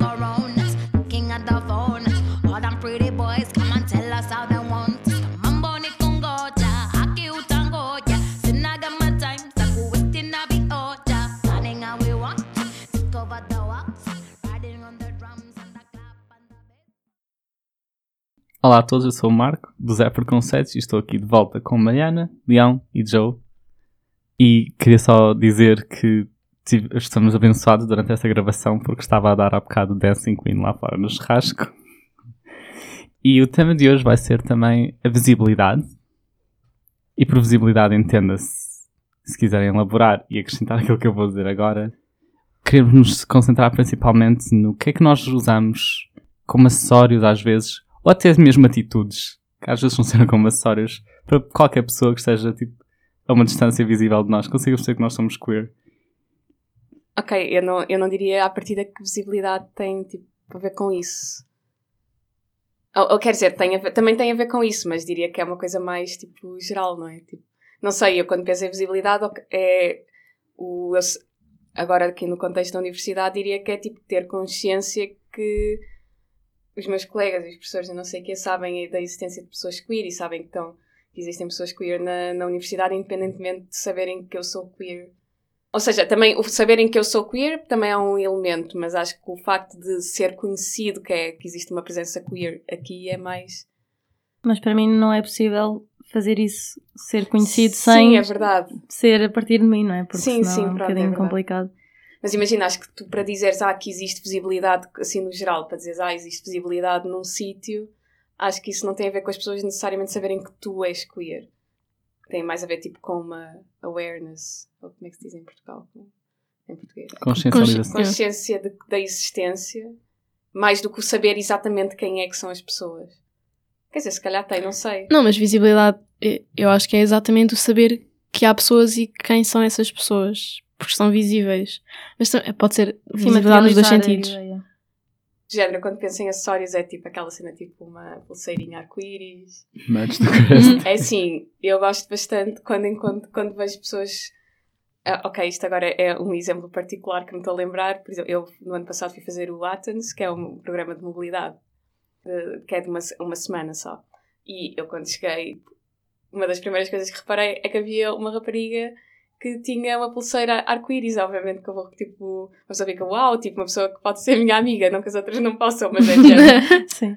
at the phone. All them pretty boys come and tell us. Olá a todos, eu sou o Marco, do Zé Preconceitos, e estou aqui de volta com Mariana, Leão e Joe. E queria só dizer que estamos abençoados durante esta gravação porque estava a dar há bocado Dancing Queen lá fora no churrasco. E o tema de hoje vai ser também a visibilidade. E por visibilidade entenda-se, se quiserem elaborar e acrescentar aquilo que eu vou dizer agora, queremos nos concentrar principalmente no que é que nós usamos como acessórios às vezes, ou até mesmo atitudes, que às vezes funcionam como acessórios para qualquer pessoa que esteja tipo, a uma distância visível de nós, consiga perceber que nós somos queer. Ok, eu não, eu não diria à partida que visibilidade tem tipo, a ver com isso. Ou, ou quer dizer, tem ver- também tem a ver com isso, mas diria que é uma coisa mais tipo geral, não é? Tipo, não sei, eu quando penso em visibilidade é o, eu agora aqui no contexto da universidade diria que é tipo ter consciência que os meus colegas e os professores e não sei o que sabem da existência de pessoas queer e sabem que, estão, que existem pessoas queer na, na universidade independentemente de saberem que eu sou queer. Ou seja, também o saberem que eu sou queer também é um elemento, mas acho que o facto de ser conhecido que, é, que existe uma presença queer aqui é mais. Mas para mim não é possível fazer isso, ser conhecido Sim, sem é verdade. ser a partir de mim, não é? Porque Sim, sim, é um pronto, é bocadinho verdade. complicado. Mas imagina, acho que tu para dizeres ah, que existe visibilidade, assim no geral, para dizeres ah, existe visibilidade num sítio, acho que isso não tem a ver com as pessoas necessariamente saberem que tu és queer. Tem mais a ver tipo com uma awareness, ou como é que se diz em Portugal? Em português. Consciencialização. consciência de- da existência, mais do que o saber exatamente quem é que são as pessoas. Quer dizer, se calhar tem, não sei. Não, mas visibilidade, eh, eu acho que é exatamente o saber que há pessoas e quem são essas pessoas. Porque são visíveis. Mas pode ser Sim, visibilidade nos dois sentidos. Género, quando penso em acessórios, é tipo aquela cena tipo uma pulseirinha arco-íris. Crest. É assim, eu gosto bastante quando encontro, quando vejo pessoas. Ah, ok, isto agora é um exemplo particular que me estou a lembrar. Por exemplo, eu no ano passado fui fazer o Athens, que é um programa de mobilidade, de- que é de uma, uma semana só. E eu quando cheguei, uma das primeiras coisas que reparei é que havia uma rapariga que tinha uma pulseira arco-íris, obviamente que eu vou tipo, uma pessoa fica, uau, tipo uma pessoa que pode ser minha amiga, não que as outras não possam, mas é. Sim.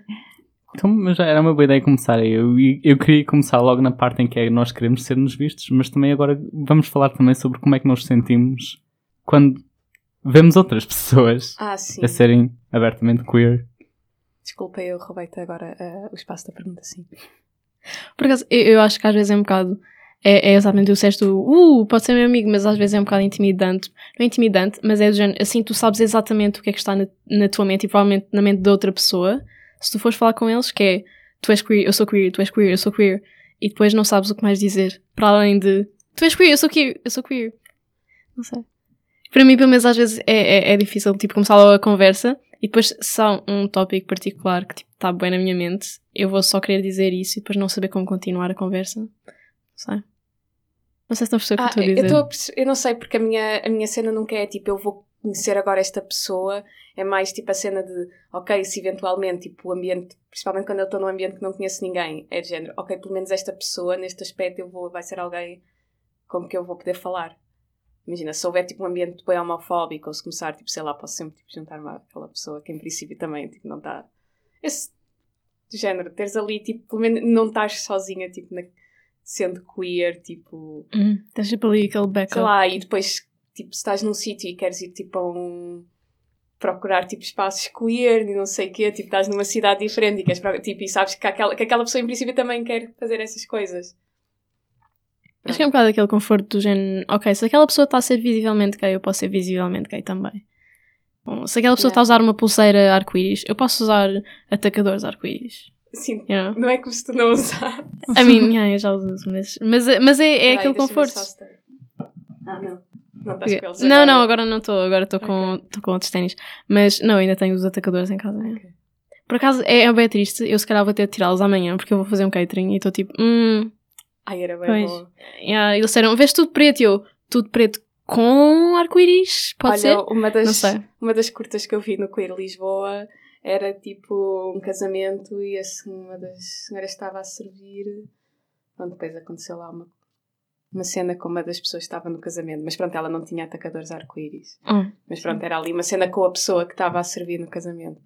Então, mas já era uma boa ideia começar aí. Eu, eu queria começar logo na parte em que é nós queremos ser-nos vistos, mas também agora vamos falar também sobre como é que nós sentimos quando vemos outras pessoas Ah, sim. a serem abertamente queer. Desculpa, eu roubei-te agora ah, o espaço da pergunta, sim. Por acaso, eu, eu acho que às vezes é um bocado. É, é exatamente o sexto, uh, pode ser meu amigo, mas às vezes é um bocado intimidante. Não é intimidante, mas é do género, assim tu sabes exatamente o que é que está na, na tua mente e provavelmente na mente de outra pessoa. Se tu fores falar com eles, que é tu és queer, eu sou queer, tu és queer, eu sou queer, e depois não sabes o que mais dizer, para além de tu és queer, eu sou queer, eu sou queer. Não sei. Para mim, pelo menos, às vezes é, é, é difícil, tipo, começar logo a conversa e depois, se há um tópico particular que, tipo, está bem na minha mente, eu vou só querer dizer isso e depois não saber como continuar a conversa. Não sei. Não sei se estão a perceber o que Ah, eu estou a eu, dizer. tô a eu não sei, porque a minha, a minha cena nunca é tipo, eu vou conhecer agora esta pessoa, é mais tipo a cena de, ok, se eventualmente, tipo, o ambiente, principalmente quando eu estou num ambiente que não conheço ninguém, é de género, ok, pelo menos esta pessoa, neste aspecto, eu vou, vai ser alguém com que eu vou poder falar. Imagina, se houver tipo um ambiente bem homofóbico, ou se começar, tipo, sei lá, posso sempre tipo, juntar-me àquela pessoa que em princípio também, tipo, não está. Esse género, teres ali, tipo, pelo menos não estás sozinha, tipo, na- sendo queer, tipo. Hum, tens tipo ali aquele backup. sei lá, e depois, tipo, se estás num sítio e queres ir, tipo, a um... procurar, tipo, espaços queer e não sei o quê, tipo, estás numa cidade diferente e, queres, tipo, e sabes que aquela, que aquela pessoa, em princípio, também quer fazer essas coisas. Acho que é um bocado aquele conforto do género, ok, se aquela pessoa está a ser visivelmente gay, eu posso ser visivelmente gay também. Bom, se aquela pessoa Yeah. está a usar uma pulseira arco-íris, eu posso usar atacadores arco-íris. You know? não é se tu não usar. I mean, yeah, eu já uso, mas, mas, mas é, é aquele conforto. Ah, não. Não estás com eles Não, não, agora não estou, agora estou com, Ok. estou com outros ténis. Mas não, ainda tenho os atacadores em casa. né? Ok. Por acaso é, é bem triste, eu se calhar vou ter de tirá-los amanhã porque eu vou fazer um catering e estou tipo, hum, Ai, era bem Pois. bom. yeah. eles disseram, vês tudo preto e eu, tudo preto com arco-íris, pode Olha, ser? Uma das, Não sei. uma das curtas que eu vi no Queer Lisboa era tipo um casamento e assim, uma das senhoras estava a servir. Pronto, depois aconteceu lá uma, uma cena com uma das pessoas que estava no casamento, mas pronto, ela não tinha atacadores arco-íris. Hum. Mas pronto, era ali uma cena com a pessoa que estava a servir no casamento.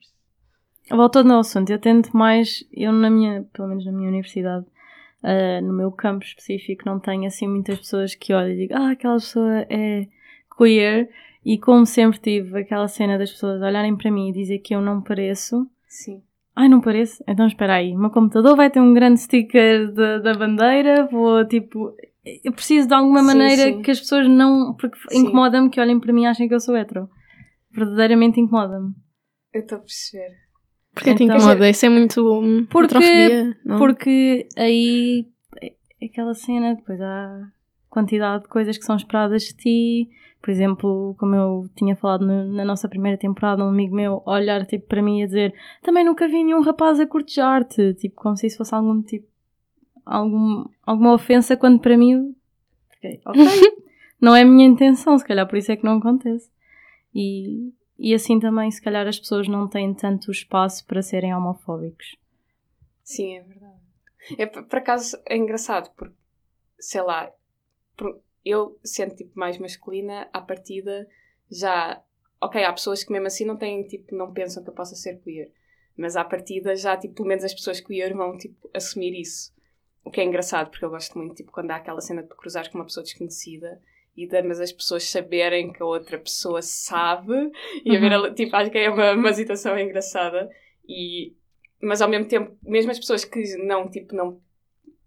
Voltando ao assunto, eu tento mais, eu na minha, pelo menos na minha universidade, ah, no meu campo específico, não tenho assim muitas pessoas que olham e digam, ah, aquela pessoa é queer, e como sempre tive aquela cena das pessoas olharem para mim e dizer que eu não pareço, Sim. ai, não pareço? Então espera aí, o meu computador vai ter um grande sticker da, da bandeira, vou tipo. Eu preciso de alguma Sim, maneira sim. que as pessoas não. Porque incomoda-me que olhem para mim e achem que eu sou hetero. Verdadeiramente incomoda-me. Eu estou a perceber. Porque te Então- incomoda? Isso é muito. hum, Porque-? Porque aí é aquela cena, depois há quantidade de coisas que são esperadas de ti. Por exemplo, como eu tinha falado no- na nossa primeira temporada, um amigo meu olhar tipo, para mim e a dizer também nunca vi nenhum rapaz a cortejar-te, tipo, como se isso fosse algum tipo algum, alguma ofensa, quando para mim ok, não é a minha intenção, se calhar por isso é que não acontece. E, e assim também, se calhar as pessoas não têm tanto espaço para serem homofóbicos. Sim, é verdade. É, por por acaso é engraçado, porque, sei lá, por- eu sendo tipo mais masculina, à partida já. Ok, há pessoas que mesmo assim não têm, tipo, não pensam que eu possa ser queer. Mas à partida já, tipo, pelo menos as pessoas queer vão, tipo, assumir isso. O que é engraçado, porque eu gosto muito, tipo, quando há aquela cena de cruzar com uma pessoa desconhecida e de, mas as pessoas saberem que a outra pessoa sabe e haver, ali- tipo, acho que é uma, uma situação engraçada e mas ao mesmo tempo, mesmo as pessoas que não, tipo, não,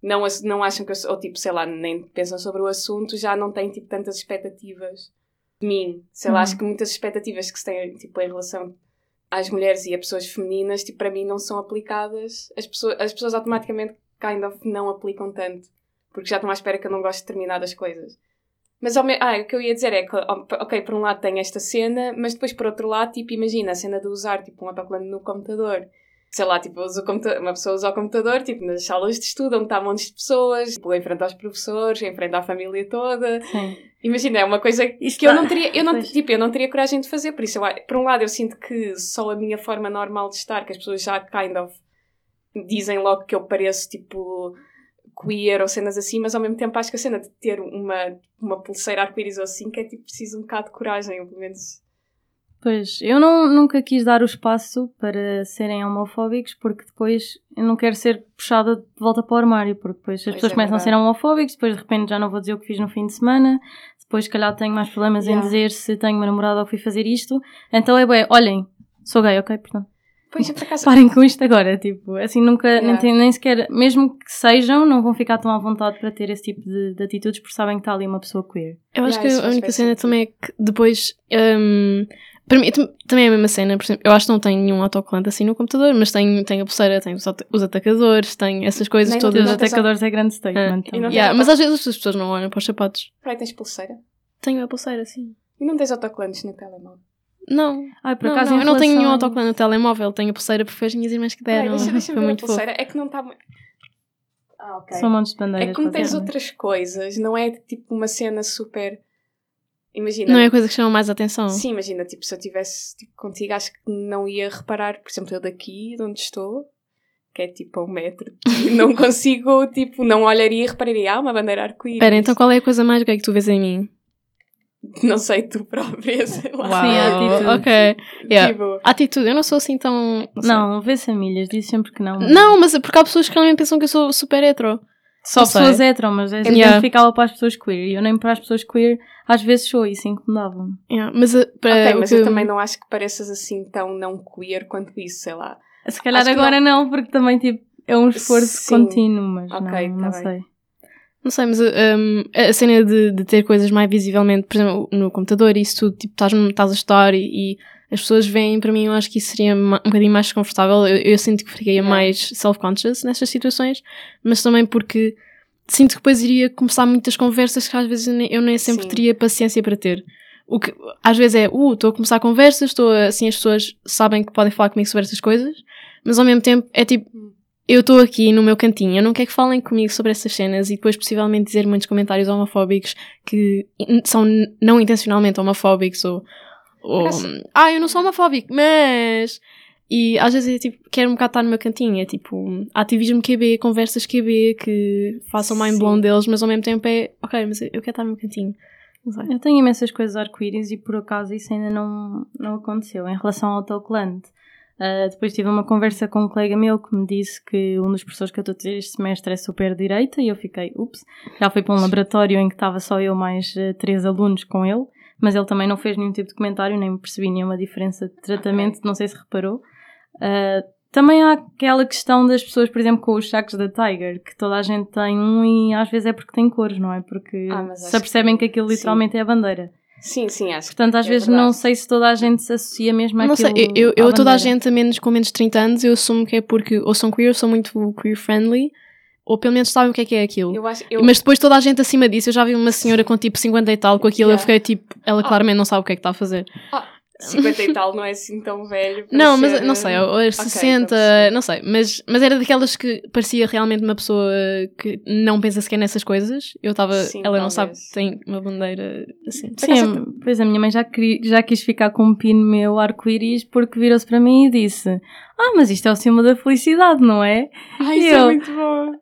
não, não acham que eu sou, ou tipo, sei lá, nem pensam sobre o assunto, já não têm, tipo, tantas expectativas de mim. Sei lá, Uhum. acho que muitas expectativas que se têm, tipo, em relação às mulheres e a pessoas femininas, tipo, para mim não são aplicadas. As pessoas, as pessoas automaticamente, kind of, não aplicam tanto. Porque já estão à espera que eu não gosto de determinadas coisas. Mas ao me... ah, o que eu ia dizer é que, ok, por um lado tem esta cena, mas depois por outro lado, tipo, imagina a cena de usar tipo, um autocolante no computador. Sei lá, tipo, uma pessoa usa o computador, tipo, nas salas de estudo, onde está montes de pessoas, tipo, em frente aos professores, em frente à família toda. Sim. Imagina, é uma coisa Isto que eu dá- não teria, eu não, Pois. tipo, eu não teria coragem de fazer, por isso, eu, por um lado, eu sinto que só a minha forma normal de estar, que as pessoas já kind of dizem logo que eu pareço, tipo, queer ou cenas assim, mas ao mesmo tempo acho que a cena de ter uma, uma pulseira arco-íris ou assim, que é tipo, preciso um bocado de coragem, ou pelo menos. Pois, eu não, nunca quis dar o espaço para serem homofóbicos porque depois eu não quero ser puxada de volta para o armário, porque depois as Pois pessoas é começam a verdade. ser homofóbicos, depois de repente já não vou dizer o que fiz no fim de semana, depois se calhar tenho mais problemas em Yeah. dizer se tenho uma namorada ou fui fazer isto, então é bem, olhem, sou gay, ok, portanto, Pois, por acaso. parem com isto agora, tipo, assim nunca, nem, Yeah. tem- nem sequer, mesmo que sejam, não vão ficar tão à vontade para ter esse tipo de, de atitudes porque sabem que está ali uma pessoa queer. Eu acho Yeah, que a única cena também é que depois. hum, para mim tam- também é a mesma cena, por exemplo, eu acho que não tenho nenhum autocolante assim no computador, mas tenho, tenho a pulseira, tenho os, ata- os atacadores, tenho essas coisas Nem todas. Os atacadores é grande Ah, statement. e não também. Yeah, mas às vezes as pessoas não olham para os sapatos. Peraí, tens pulseira? Tenho a pulseira, sim. E não tens autocolantes no telemóvel? Não, Ai, por não, acaso, não, eu não tenho nenhum autocolante no telemóvel, tenho a pulseira porque foi as minhas irmãs que Peraí, deram. deixa, deixa-me foi ver a muito fofo. pulseira. É que não está muito. Ah, ok. São montes de bandeiras. É que como tens basicamente. outras coisas, não é tipo uma cena super. Imagina. Não é a coisa que chama mais atenção. Sim, imagina, tipo, se eu estivesse tipo, contigo, acho que não ia reparar, por exemplo, eu daqui, de onde estou, que é tipo a um metro, e não consigo, tipo, não olharia e repararia, ah, uma bandeira arco-íris. Espera, então qual é a coisa mais gay que tu vês em mim? Não sei, tu própria, sei lá. Sim, a atitude. ok. Yeah. Tipo, Atitude, eu não sou assim tão. sei. Não, vê famílias, diz sempre que não. Não, mas é porque há pessoas que realmente pensam que eu sou super hetero. Só não sei. pessoas hetero, mas és Yeah. identificável para as pessoas queer. E eu nem para as pessoas queer, às vezes sou, e isso incomodava-me. Yeah, mas uh, para ok, o mas que- eu também não acho que pareças assim tão não queer quanto isso, sei lá. Se calhar Acho agora não. porque também tipo, é um esforço Sim. contínuo, mas Ok, não, tá não bem. sei. Não sei, mas uh, um, a cena de, de ter coisas mais visivelmente, por exemplo, no computador e isso tudo, tipo, estás, estás a estudar e, e as pessoas veem, para mim, eu acho que isso seria um bocadinho mais desconfortável. Eu, eu sinto que ficaria Yeah. mais self-conscious nessas situações, mas também porque sinto que depois iria começar muitas conversas que às vezes eu nem, eu nem sempre Sim. teria paciência para ter. O que às vezes é, uh, estou a começar conversas, estou assim, as pessoas sabem que podem falar comigo sobre essas coisas, mas ao mesmo tempo é tipo, eu estou aqui no meu cantinho, eu não quero que falem comigo sobre essas cenas e depois possivelmente dizer muitos comentários homofóbicos que são não intencionalmente homofóbicos ou, ou ah, eu não sou homofóbico, mas e às vezes é tipo, quero um bocado estar no meu cantinho, é tipo ativismo QB, conversas QB que façam mind blown deles, mas ao mesmo tempo é ok, mas eu quero estar no meu cantinho. Eu tenho imensas coisas arco-íris e por acaso isso ainda não, não aconteceu. Em relação ao autocolante, Uh, depois tive uma conversa com um colega meu que me disse que um dos professores que eu estou a ter este semestre é super direita e eu fiquei, ups, já fui para um laboratório em que estava só eu mais uh, três alunos com ele, mas ele também não fez nenhum tipo de comentário, nem percebi nenhuma diferença de tratamento, não sei se reparou. Uh, também há aquela questão das pessoas, por exemplo, com os sacos da Tiger, que toda a gente tem um e às vezes é porque tem cores, não é? Porque Ah, se apercebem que, que- aquilo sim. literalmente é a bandeira. Sim, sim, acho. Portanto, às É vezes verdade. não sei se toda a gente se associa mesmo Não sei, àquilo. eu, eu à toda a gente a menos, com menos de 30 anos, eu assumo que é porque ou são queer ou são muito queer friendly, ou pelo menos sabem o que é que é aquilo. Eu acho, eu, Mas depois toda a gente acima disso, eu já vi uma senhora com tipo 50 e tal com aquilo, eu Yeah. fiquei tipo, ela Ah. claramente não sabe o que é que está a fazer. 50 e tal não é assim tão velho. Não, mas ser- não sei, ou ou estou a 60, perceber. não sei, mas, mas era daquelas que parecia realmente uma pessoa que não pensa sequer nessas coisas. Eu estava, Sim, ela não sabe talvez. que tem uma bandeira assim. Sim, pois a minha mãe já, queria- já quis ficar com um pino meu arco-íris porque virou-se para mim e disse: Ah, mas isto é o símbolo da felicidade, não é? Ai, E isso é eu- muito bom.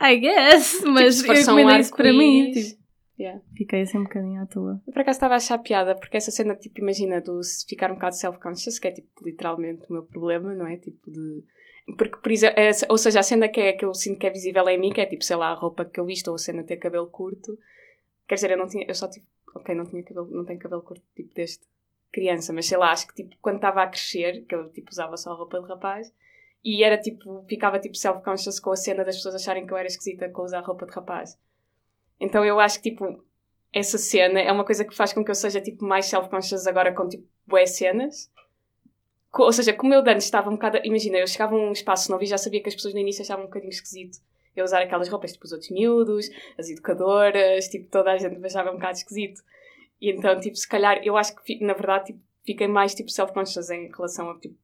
I guess, mas Tipo, se for eu só um encomendei isso para mim. tipo, Yeah. fiquei assim um bocadinho à toa. Eu por acaso estava a achar piada, porque essa cena, tipo, imagina, do ficar um bocado self-conscious, que é tipo literalmente o meu problema, não é? Tipo de. Porque, por exemplo, é- ou seja, a cena que, é, que eu sinto que é visível em mim, que é tipo, sei lá, a roupa que eu visto ou a cena de ter cabelo curto. Quer dizer, eu não tinha, eu só tipo, ok, não tinha cabelo, não tenho cabelo curto tipo desde criança, mas sei lá, acho que tipo, quando estava a crescer, que eu tipo usava só roupa de rapaz, e era tipo, ficava tipo self-conscious com a cena das pessoas acharem que eu era esquisita com usar roupa de rapaz. Então eu acho que tipo, essa cena é uma coisa que faz com que eu seja tipo mais self-conscious agora com tipo bué cenas. Ou seja, como eu antes estava um bocado. Imagina, eu chegava a um espaço novo e já sabia que as pessoas no início achavam um bocadinho esquisito eu usar aquelas roupas, tipo os outros miúdos, as educadoras, tipo toda a gente me achava um bocado esquisito. E então, tipo, se calhar, eu acho que na verdade tipo, fiquei mais tipo self-conscious em relação a tipo,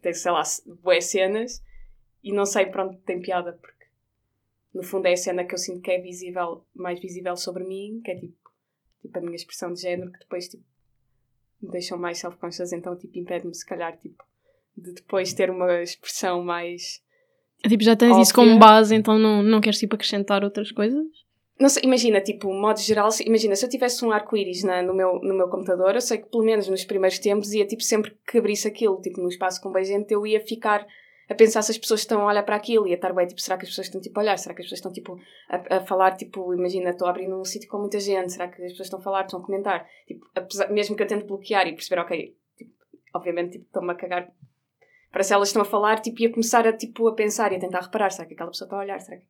ter, sei lá, bué cenas e não sei, pronto, tem piada porque no fundo é a cena que eu sinto que é visível, mais visível sobre mim, que é tipo, tipo a minha expressão de género, que depois tipo, me deixam mais self-conscious, então tipo, impede-me se calhar tipo, de depois ter uma expressão mais. Tipo, já tens isso Óbvio. como base, então não, não queres tipo acrescentar outras coisas? Não sei, imagina, tipo, modo geral, se- imagina, se eu tivesse um arco-íris no, meu, no meu computador, eu sei que pelo menos nos primeiros tempos ia, tipo, sempre que abrisse aquilo, tipo, num espaço com bem gente, eu ia ficar a pensar se as pessoas estão a olhar para aquilo, ia estar bem, tipo, será que as pessoas estão, tipo, a olhar? Será que as pessoas estão, tipo, a, a falar, tipo, imagina, estou a abrir num sítio com muita gente, será que as pessoas estão a falar, estão a comentar? Tipo, apesar, mesmo que eu tente bloquear e perceber, ok, tipo, obviamente, tipo, estão-me a cagar para se elas estão a falar, tipo, ia começar a, tipo, a pensar e a tentar reparar, será que aquela pessoa está a olhar? Será que...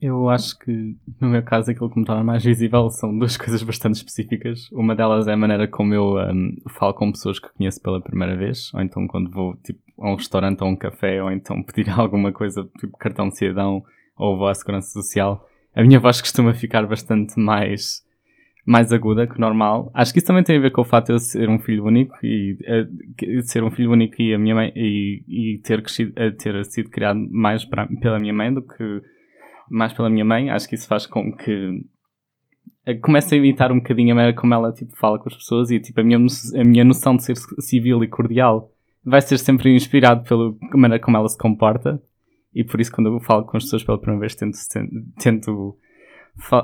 Eu acho que, no meu caso, aquilo que me torna mais visível são duas coisas bastante específicas. Uma delas é a maneira como eu um, falo com pessoas que conheço pela primeira vez, ou então quando vou tipo, a um restaurante ou um café, ou então pedir alguma coisa, tipo cartão de cidadão, ou vou à segurança social. A minha voz costuma ficar bastante mais, mais aguda que o normal. Acho que isso também tem a ver com o fato de eu ser um filho único e eh, ser um filho único e a minha mãe e, e ter crescido, eh, ter sido criado mais para- pela minha mãe do que mais pela minha mãe, acho que isso faz com que eh, comece a imitar um bocadinho a maneira como ela tipo, fala com as pessoas e tipo, a, minha, a minha noção de ser civil e cordial vai ser sempre inspirado pela maneira como ela se comporta. E por isso quando eu falo com as pessoas pela primeira vez tento, tento,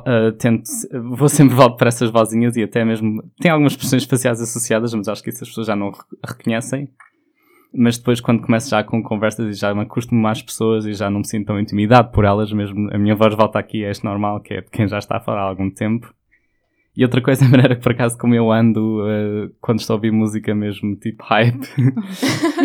eh, tento vou sempre voltar para essas vozinhas e até mesmo tem algumas expressões faciais associadas mas acho que isso as pessoas já não re- reconhecem mas depois quando começo já com conversas e já me acostumo mais pessoas e já não me sinto tão intimidado por elas mesmo, a minha voz volta aqui a este normal, que é de quem já está a falar há algum tempo. E outra coisa é a maneira que por acaso como eu ando eh, quando estou a ouvir música mesmo tipo hype,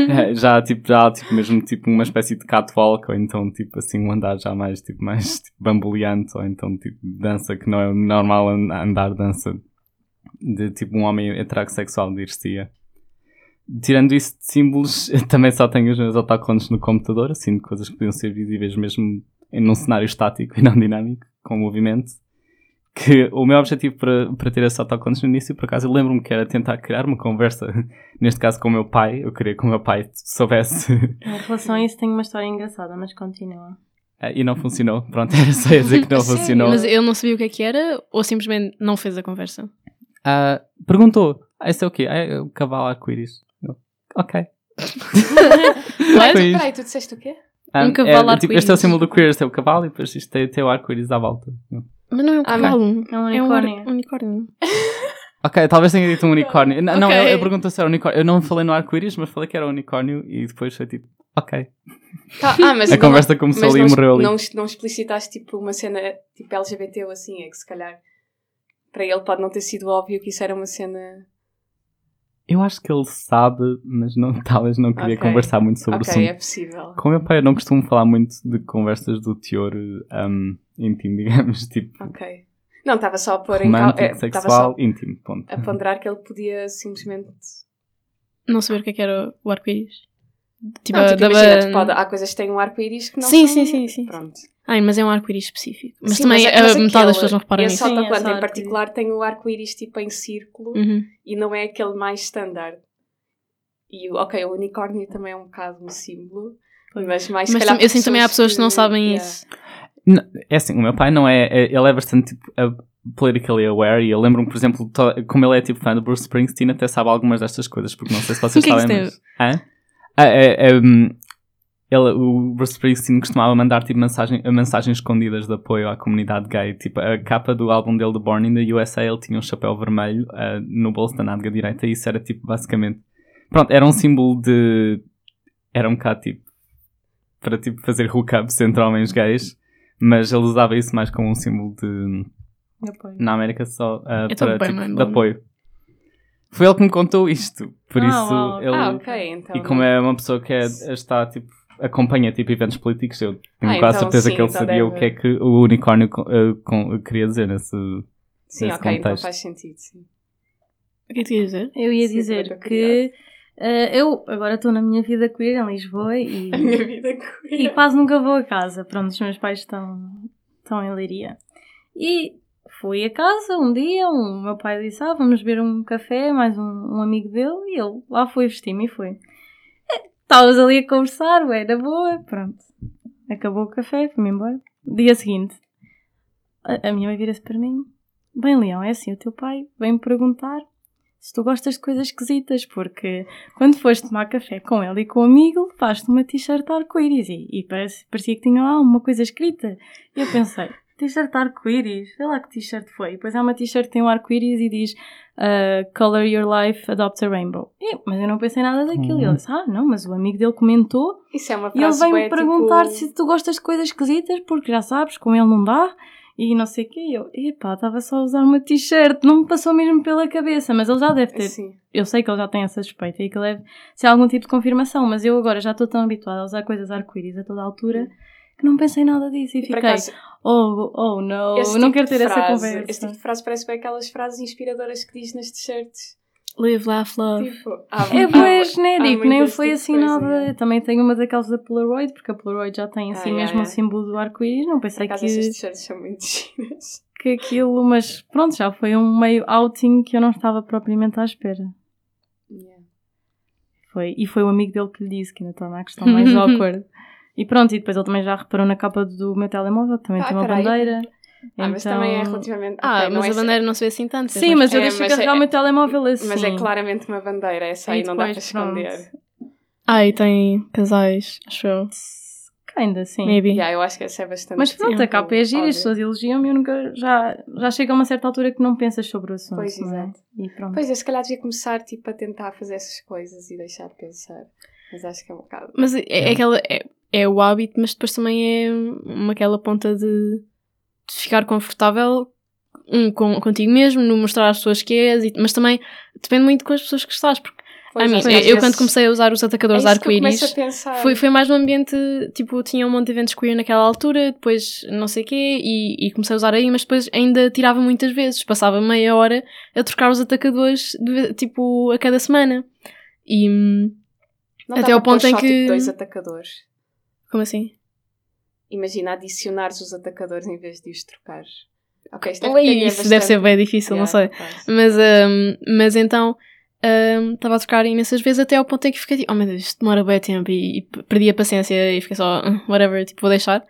Eh, já tipo, já tipo mesmo tipo uma espécie de catwalk ou então tipo assim um andar já mais tipo mais tipo, bamboleante ou então tipo dança que não é normal an- andar dança de tipo um homem heterossexual diria Tirando isso de símbolos, também só tenho os meus autocolantes no computador, assim, de coisas que podiam ser visíveis mesmo em num cenário estático e não dinâmico, com movimento. Que o meu objetivo para, para ter esses autocolantes no início, por acaso, eu lembro-me que era tentar criar uma conversa, neste caso com o meu pai. Eu queria que o meu pai soubesse Em relação a isso, tenho uma história engraçada, mas continua. Ah, e não funcionou. Pronto, era só dizer que não Sério? funcionou. Mas ele não sabia o que é que era ou simplesmente não fez a conversa? Ah, perguntou: ah, esse é o quê? Ah, é o cavalo arco-íris. Ok. Mas, peraí, tu disseste o quê? Ah, Um cavalo é, tipo, Este é o arco-íris. símbolo do queer, este é o cavalo e depois isto tem, tem o arco-íris à volta. Mas não é um Ah, cavalo. É um É um unicórnio. unicórnio. Ok, talvez tenha dito um unicórnio. Não, não, Ok. eu, eu pergunto se era unicórnio. Eu não falei no arco-íris, mas falei que era um unicórnio e depois foi tipo, ok. Tá, ah, mas A não- conversa começou mas ali e não, morreu ali. Não, não explicitaste tipo uma cena tipo LGBT ou assim, é que se calhar para ele pode não ter sido óbvio que isso era uma cena. Eu acho que ele sabe, mas não, talvez não queria Ok. conversar muito sobre o ok, assunto. é possível. Com o meu pai eu não costumo falar muito de conversas do teor um, íntimo, digamos, tipo Ok. Não, estava só a pôr em cal- é, sexual, íntimo, ponto. a ponderar que ele podia simplesmente. Não saber o que é que era o arco-íris. Tipo, não, tipo, dava- imagina, pode- há coisas que têm um arco-íris que não Sim, são... sim, sim, sim. Pronto. Ai, mas é um arco-íris específico. Mas Sim, também mas- a mas metade aquele- das pessoas não reparam nisso. Esse em arco-íris. particular tem o arco-íris tipo em círculo Uhum. e não é aquele mais standard. E, o- ok, o unicórnio também é um bocado um símbolo, mas mais se Mas calhar eu sinto também há pessoas que não sabem yeah. isso. Não, é assim, o meu pai não é, é- ele é bastante tipo, a- politically aware e eu lembro-me, por exemplo, to- como ele é tipo fã do Bruce Springsteen, até sabe algumas destas coisas, porque não sei se vocês é sabem, isso mas... Hã? Ah, é- é, hum, ele, o Bruce Springsteen costumava mandar tipo mensagem, mensagens escondidas de apoio à comunidade gay. Tipo, a capa do álbum dele, do Born in the USA, ele tinha um chapéu vermelho ah, no bolso da nádega direita e isso era tipo, basicamente... Pronto, era um símbolo de... Era um bocado tipo... Para tipo fazer hookups entre homens gays, mas ele usava isso mais como um símbolo de... Na América só ah, tô para tipo, de apoio. Foi ele que me contou isto, por Ah, isso uau. ele... Ah, ok, então. E como é uma pessoa que é, está, tipo, acompanha, tipo, eventos políticos, eu tenho Ah, quase então certeza sim, que ele então sabia o deve- que é que o unicórnio eh, com- queria dizer nesse... Sim, nesse ok, então contexto. faz sentido, sim. O que é que tu ias dizer? Eu ia Sim, dizer que eh, eu agora estou na minha vida queer em Lisboa e, A minha vida e quase nunca vou a casa. Pronto, os meus pais estão, estão em Leiria. E fui a casa um dia, o meu pai disse: Ah, vamos beber um café, mais um, um amigo dele, e ele lá foi vestir-me e foi. Estávamos ali a conversar, ué, na boa, pronto. Acabou o café, fui-me embora. Dia seguinte, a, a minha mãe vira-se para mim: Bem, Leão, é assim, o teu pai vem-me perguntar se tu gostas de coisas esquisitas, porque quando foste tomar café com ele e com o amigo, levaste uma t-shirt arco-íris e, e parece, parecia que tinha lá uma coisa escrita. E eu pensei, t-shirt arco-íris? Vê lá que t-shirt foi. E depois há uma t-shirt que tem um arco-íris e diz uh, Color Your Life, Adopt a Rainbow. E- mas eu não pensei nada daquilo. E ele disse, ah, não, mas o amigo dele comentou Isso é uma e ele frase vem-me bué, perguntar tipo... se tu gostas de coisas esquisitas, porque já sabes, com ele não dá. E não sei o quê. E eu, epá, estava só a usar uma t-shirt. Não me passou mesmo pela cabeça, mas ele já deve ter Sim. eu sei que ele já tem essa suspeita e que deve ser algum tipo de confirmação, mas eu agora já estou tão habituada a usar coisas arco-íris a toda a altura que não pensei nada disso e, E fiquei, acaso, oh, oh não, esse não tipo quero ter essa frase- conversa. Esse tipo de frase parece bem aquelas frases inspiradoras que diz nas t-shirts. Live, laugh, love. Tipo, há- É há genérico, nem foi tipo assim coisa, nada. é. Também tenho uma daquelas da Polaroid, porque a Polaroid já tem assim Ah, é, mesmo é. o símbolo do arco-íris. Não pensei que, essas t-shirts são muito giras. que aquilo, mas pronto, já foi um meio outing que eu não estava propriamente à espera. Yeah. Foi, e foi o amigo dele que lhe disse, que ainda está na questão mais awkward. E pronto, e depois ele também já reparou na capa do meu telemóvel, que também Ah, tem uma carai. bandeira. Ah, mas Então- também é relativamente... Ah, ok, não mas é a bandeira não se vê assim tanto. Sim, mas eu É, deixei mas carregar é- o meu telemóvel assim. Mas é claramente uma bandeira, essa aí E não dá para depois, pronto. esconder. Ah, e tem casais, acho eu. Ainda assim. Maybe. Yeah, eu acho que essa é bastante... Mas pronto, tipo, a capa é gira, as pessoas elogiam-me e eu nunca. Já, já chega a uma certa altura que não pensas sobre o assunto. Pois, não é? exato. E pronto. Pois, eu se calhar devia começar tipo, a tentar fazer essas coisas e deixar de pensar. Mas acho que é um bocado... Mas é, é aquela. É, é o hábito, mas depois também é uma, aquela ponta de, de ficar confortável um, com, contigo mesmo, no mostrar às pessoas que és, e- mas também depende muito com as pessoas que estás. Porque Pois, mean, às eu, vezes- quando comecei a usar os atacadores é eu arco-íris. a. Foi, foi mais um ambiente, tipo, tinha um monte de eventos queer naquela altura, depois não sei o quê, e, e comecei a usar aí, mas depois ainda tirava muitas vezes, passava meia hora a trocar os atacadores, de tipo, a cada semana. E, Não até pôr ponto em que- Tipo, dois atacadores. Como assim? Imagina adicionares os atacadores em vez de os trocares. Ok, isto é é isso deve ser bastante- bem difícil, não sei. Yeah. Mas, hum, mas então, estava a trocar imensas vezes até ao ponto em que fiquei tipo, oh meu Deus, isto demora bem tempo e, e perdi a paciência e fiquei só, "Hum, whatever, tipo, vou deixar.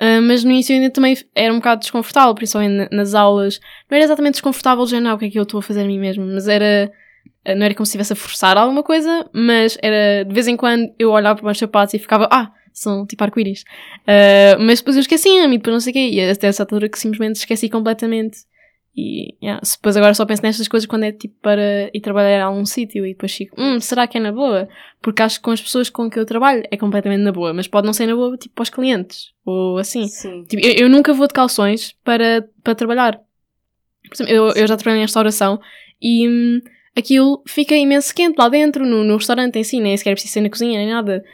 Hum, mas no início ainda também era um bocado desconfortável, principalmente na- nas aulas. Não era exatamente desconfortável, já não, o que é que eu estou a fazer a mim mesmo, mas era, não era como se estivesse a forçar alguma coisa, mas era, de vez em quando, eu olhava para os meus sapatos e ficava, ah, são tipo arco-íris. Uh, mas depois eu esqueci-me e depois não sei o quê, e até essa altura que simplesmente esqueci completamente. E yeah, depois agora só penso nestas coisas quando é tipo para ir trabalhar a algum sítio e depois fico, hum, será que é na boa? Porque acho que com as pessoas com que eu trabalho é completamente na boa, mas pode não ser na boa tipo para os clientes ou assim. Sim. Tipo, eu, eu nunca vou de calções para, para trabalhar. Por exemplo, eu, eu já trabalhei em restauração e hum, aquilo fica imenso quente lá dentro, no, no restaurante em si, nem sequer é preciso ser na cozinha, nem nada.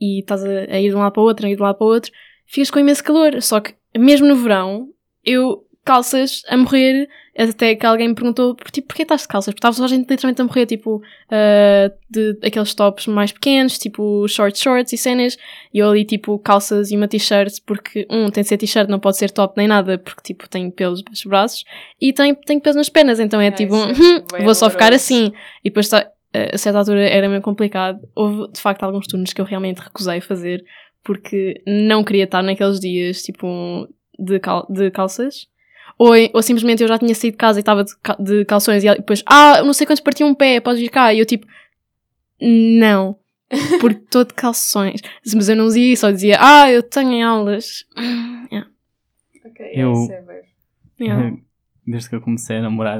E estás a, a ir de um lado para o outro, a ir de um lado para o outro, ficas com imenso calor. Só que, mesmo no verão, eu calças a morrer, até que alguém me perguntou, tipo, porquê estás de calças? Porque estava toda a gente literalmente a morrer, tipo, ah, de aqueles tops mais pequenos, tipo, short shorts e cenas, e eu ali, tipo, calças e uma t-shirt, porque, um, tem de ser t-shirt, não pode ser top nem nada, porque, tipo, tem pelos nos braços, e tem, tem peso nas pernas, então é tipo, é bem vou só ficar assim. E depois, tá, a certa altura, era meio complicado. Houve, de facto, alguns turnos que eu realmente recusei fazer, porque não queria estar naqueles dias, tipo, de, cal de calças. Ou, ou simplesmente eu já tinha saído de casa e estava de, ca- de calções e depois, ah, não sei quantos partiam um pé, podes vir cá. E eu tipo, não, porque estou de calções. Mas eu não dizia isso, eu dizia, ah, eu tenho aulas. Yeah, Ok, Eu- isso é yeah. Desde que eu comecei a namorar,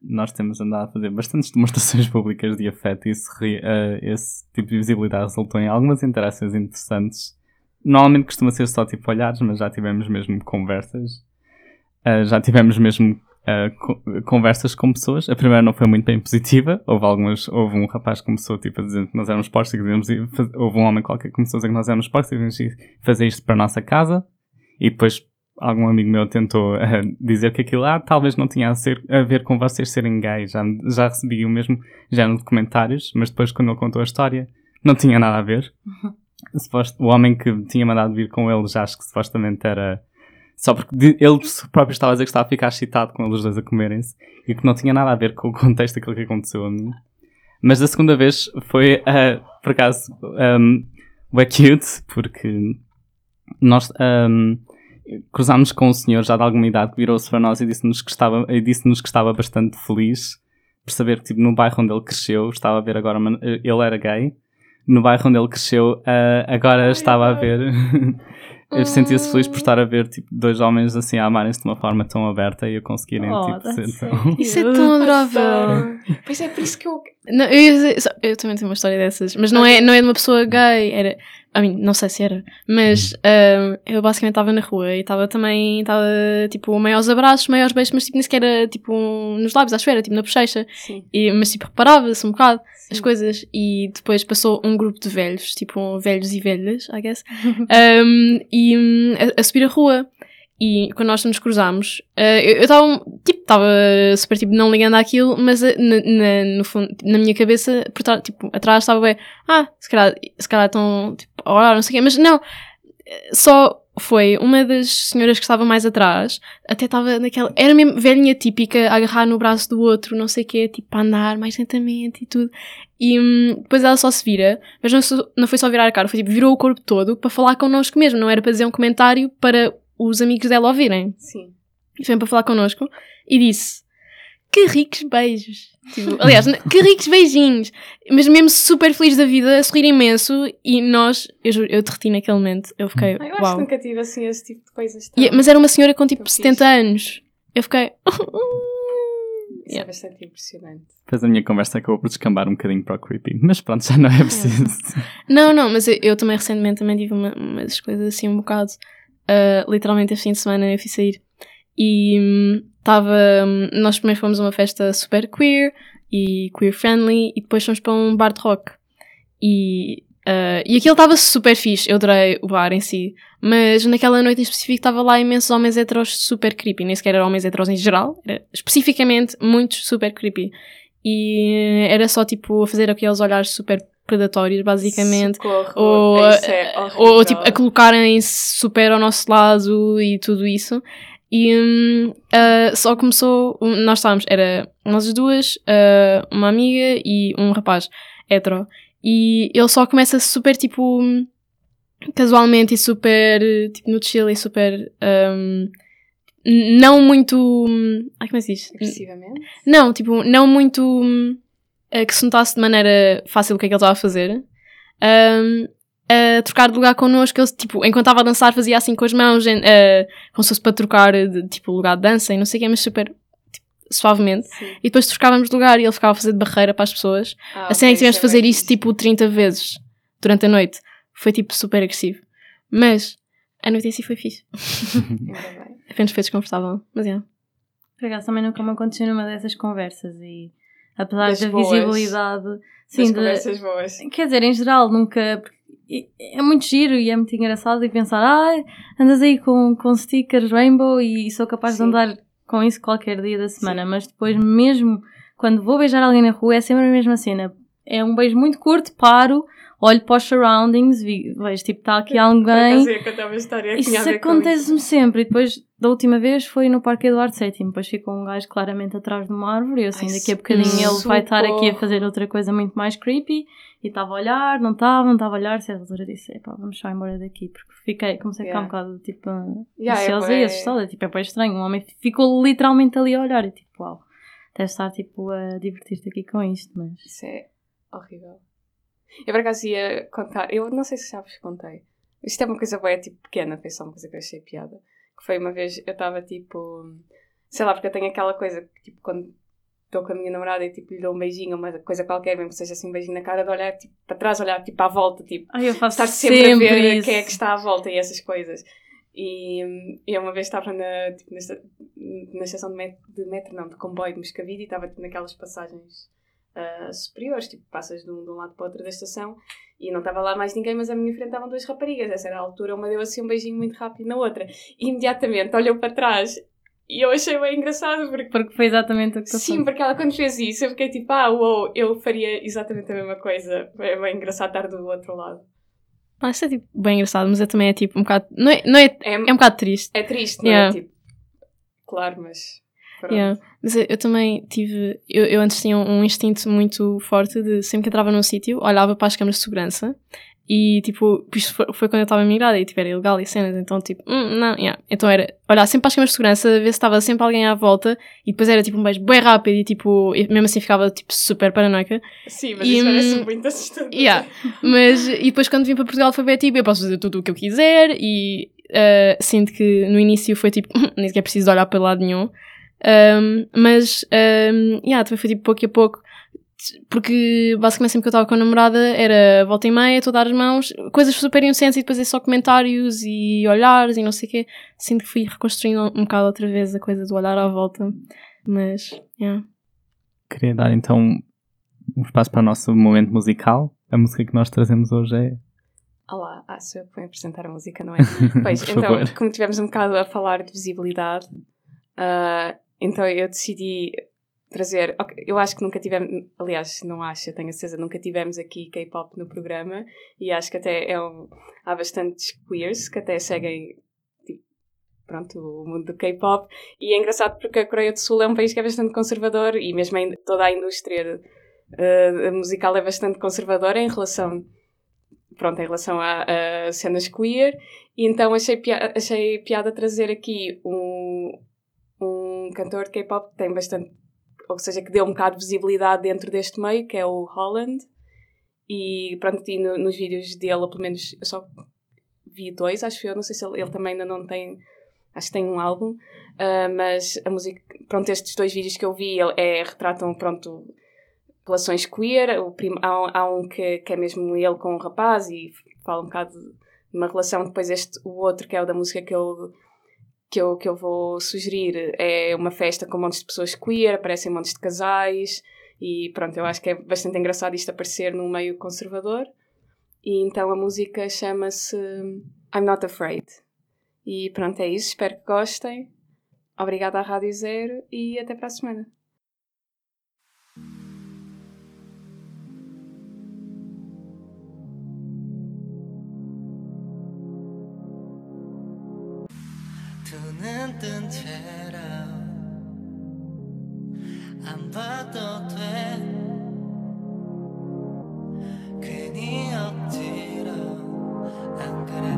nós temos andado a fazer bastantes demonstrações públicas de afeto e esse, eh, esse tipo de visibilidade resultou em algumas interações interessantes. Normalmente costuma ser só tipo olhares, mas já tivemos mesmo conversas. Eh, já tivemos mesmo eh, co- conversas com pessoas. A primeira não foi muito bem positiva. Houve algumas, houve um rapaz que começou tipo, a dizer que nós éramos postos e que devíamos ir houve um homem qualquer que começou a dizer que nós éramos postos e devíamos fazer isto para a nossa casa. E depois algum amigo meu tentou eh, dizer que aquilo ah, talvez não tinha a, ser- a ver com vocês serem gays. Já, já recebi o mesmo género de comentários, mas depois quando ele contou a história não tinha nada a ver. O homem que tinha mandado vir com ele já acho que supostamente era só porque ele próprio estava a dizer que estava a ficar excitado com eles dois a comerem-se e que não tinha nada a ver com o contexto daquilo que aconteceu a mim. Mas da segunda vez foi, eh, por acaso, um, é cute, porque nós um, cruzámos com um senhor já de alguma idade que virou-se para nós e disse-nos que, estava, e disse-nos que estava bastante feliz por saber que tipo, no bairro onde ele cresceu, estava a ver agora, uma- ele era gay, no bairro onde ele cresceu, eh, agora estava a ver. Eu sentia-se feliz por estar a ver tipo, dois homens assim a amarem-se de uma forma tão aberta e a conseguirem Oh, tipo, ser tão... Isso é tão adorável. Pois é por isso que eu. Não, eu, só- eu também tenho uma história dessas, mas não é, não é de uma pessoa gay, era, a mim, não sei se era, mas ahm, eu basicamente estava na rua e estava também, estava tipo, meio aos abraços, meio aos beijos, mas tipo, nem sequer era tipo nos lábios, acho que era, tipo na bochecha, Sim. e, mas tipo, reparava-se um bocado as Sim. coisas e depois passou um grupo de velhos, tipo, velhos e velhas, I guess, ahm, e hum, a, a subir a rua. E quando nós nos cruzámos, eh, eu estava tipo, estava super tipo não ligando àquilo, mas eh, na, na- no fundo, na minha cabeça, por trás, tipo, atrás estava bem, ah, se calhar, se calhar estão tipo, a orar, não sei o quê, mas não, só foi uma das senhoras que estava mais atrás, até estava naquela, era mesmo velhinha típica, a agarrar no braço do outro, não sei o quê, tipo, a andar mais lentamente e tudo. E hum, depois ela só se vira, mas não, não foi só virar a cara, foi tipo, virou o corpo todo para falar connosco mesmo, não era para dizer um comentário para os amigos dela ouvirem. Sim. E foi para falar connosco e disse: Que ricos beijos! Tipo, aliás, que ricos beijinhos! Mas mesmo super feliz da vida, a sorrir imenso e nós, eu juro, eu derreti naquele momento. Eu fiquei, Ah, eu acho uau. que nunca tive assim esse tipo de coisas. tão- E- mas era uma senhora com tipo Tão 70 anos. Eu fiquei. Isso Yeah. é bastante impressionante. Depois a minha conversa acabou por descambar um bocadinho para o creepy. Mas pronto, já não é preciso. Não, não, mas eu, eu também recentemente também tive uma, umas coisas assim um bocado. ah, literalmente este fim de semana eu fui sair e estava. nós primeiro fomos a uma festa super queer e queer friendly e depois fomos para um bar de rock. E, ah, e aquilo estava super fixe, eu adorei o bar em si, mas naquela noite em específico estava lá imensos homens heteros super creepy, nem sequer eram homens heteros em geral, era especificamente muitos super creepy. E era só tipo a fazer aqueles olhares super predatórios, basicamente Socorro. ou, é ou tipo a colocarem-se super ao nosso lado e tudo isso. E ah, só começou. um, Nós estávamos, era nós as duas, ah, uma amiga e um rapaz hetero. E ele só começa super tipo. casualmente e super. tipo no chill e super. n- não muito. hum, Ai, como é que se diz? Agressivamente. Não, tipo, não muito eh, que se notasse de maneira fácil o que é que ele estava a fazer. Hum, a trocar de lugar connosco, ele, tipo, enquanto estava a dançar, fazia assim com as mãos, eh, como se fosse para trocar de tipo lugar de dança e não sei o que, mas super tipo, suavemente, Sim. e depois trocávamos de lugar e ele ficava a fazer de barreira para as pessoas. Ah, a cena é que tivemos de é fazer isso tipo 30 vezes durante a noite. Foi tipo super agressivo. Mas a noite em si foi fixe. Apenas foi desconfortável. Mas é. Por acaso também nunca me aconteceu numa dessas conversas e apesar Das da boas. visibilidade, Das sim, de- conversas boas. quer dizer, em geral, nunca. porque É muito giro e é muito engraçado e pensar, ah, andas aí com, com stickers rainbow e sou capaz Sim. de andar com isso qualquer dia da semana, mas depois, mesmo quando vou beijar alguém na rua, é sempre a mesma cena. É um beijo muito curto, paro, olho para os surroundings, vejo tipo, está aqui alguém. Isso acontece-me sempre. E depois, da última vez, foi no Parque Eduardo VII. Depois ficou um gajo claramente atrás de uma árvore. E eu assim, Ai, daqui a bocadinho ele vai estar aqui a fazer outra coisa muito mais creepy. E estava a olhar, não estava, não estava a olhar. Certa altura disse, epá, vamos só embora daqui. Porque fiquei, comecei a ficar um bocado, tipo, Yeah, é ansiosa e bué- assustada. Tipo, é bem estranho. Um homem ficou literalmente ali a olhar. E tipo, uau, deve estar, tipo, a divertir-te aqui com isto. Mas... Isso é horrível. Eu por acaso ia contar, eu não sei se já vos contei. Isto é uma coisa boa, tipo pequena, foi só uma coisa que eu achei piada. Que foi uma vez, eu estava tipo, sei lá, porque eu tenho aquela coisa que tipo, quando estou com a minha namorada e tipo lhe dou um beijinho, uma coisa qualquer, mesmo que seja assim um beijinho na cara, de olhar tipo, para trás, olhar tipo à volta, tipo, Ai, eu faço estar sempre, a ver isso. quem é que está à volta e essas coisas. E eu uma vez estava na, tipo, na, na estação de metro, de metro, não, de comboio de Moscavide e estava tipo, naquelas passagens ah, superiores, tipo, passas de um, de um lado para o outro da estação e não estava lá mais ninguém, mas à minha frente estavam duas raparigas. Essa era a altura, uma deu assim um beijinho muito rápido na outra e imediatamente olhou para trás e eu achei bem engraçado porque Porque foi exatamente o que tu Sim, porque ela quando fez isso eu fiquei tipo, ah, uou, eu faria exatamente a mesma coisa. É bem engraçado estar do outro lado. Ah, isso é tipo bem engraçado, mas eu também é tipo um bocado. Não é, não é, É, é um bocado triste. é triste, não Yeah. é? Tipo, claro, mas. Yeah. Mas eu, eu também tive. Eu, eu antes tinha um instinto muito forte de sempre que entrava num sítio, olhava para as câmaras de segurança e tipo, isto foi, foi quando eu estava migrada e tipo, era ilegal e cenas, então tipo, hum, não, yeah. Então era olhar sempre para as câmaras de segurança, ver se estava sempre alguém à volta e depois era tipo um beijo bem rápido e tipo, e mesmo assim ficava tipo super paranoica. Sim, mas E, isso parece hum, muito assustador. Yeah. Mas, e depois quando vim para Portugal foi bem tipo, eu posso fazer tudo o que eu quiser e uh, sinto que no início foi tipo, nem sequer preciso olhar para lado nenhum. Um, mas, um, yeah, também foi tipo pouco a pouco, porque basicamente sempre que eu estava com a namorada era volta e meia, estou a dar as mãos, coisas super inocentes e depois é só comentários e olhares e não sei o quê. Sinto que fui reconstruindo um bocado outra vez a coisa do olhar à volta. Mas, yeah. Queria dar então um espaço para o nosso momento musical. A música que nós trazemos hoje é. Olá, ah, sou eu que vou apresentar a música, não é? Pois, então, favor. como tivemos um bocado a falar de visibilidade, ah, então eu decidi trazer. ok, eu acho que nunca tivemos, aliás, não acho, tenho a certeza, nunca tivemos aqui K-pop no programa e acho que até é um, há bastantes queers que até seguem. tipo, Pronto, o mundo do K-pop. E é engraçado porque a Coreia do Sul é um país que é bastante conservador e mesmo a toda a indústria ah, musical é bastante conservadora em relação pronto, em relação a, a cenas queer, e então achei, pia achei piada trazer aqui um, um cantor de K-pop que tem bastante, ou seja, que deu um bocado de visibilidade dentro deste meio, que é o Holland, e pronto, e no- nos vídeos dele, pelo menos, eu só vi dois, acho eu, não sei se ele, ele também ainda não tem, acho que tem um álbum, ah, mas a música, pronto, estes dois vídeos que eu vi, ele, é, retratam, pronto, relações queer, o prim- há, há um que, que é mesmo ele com um rapaz e fala um bocado de uma relação, depois este, o outro que é o da música que eu, que eu, que eu vou sugerir. É uma festa com montes de pessoas queer, aparecem montes de casais e pronto, eu acho que é bastante engraçado isto aparecer num meio conservador. E então a música chama-se I'm Not Afraid. E pronto, é isso, espero que gostem. Obrigada à Rádio Zero e até para a semana 잠든 채라. 안 봐도 돼. 괜히 억지로 안 그래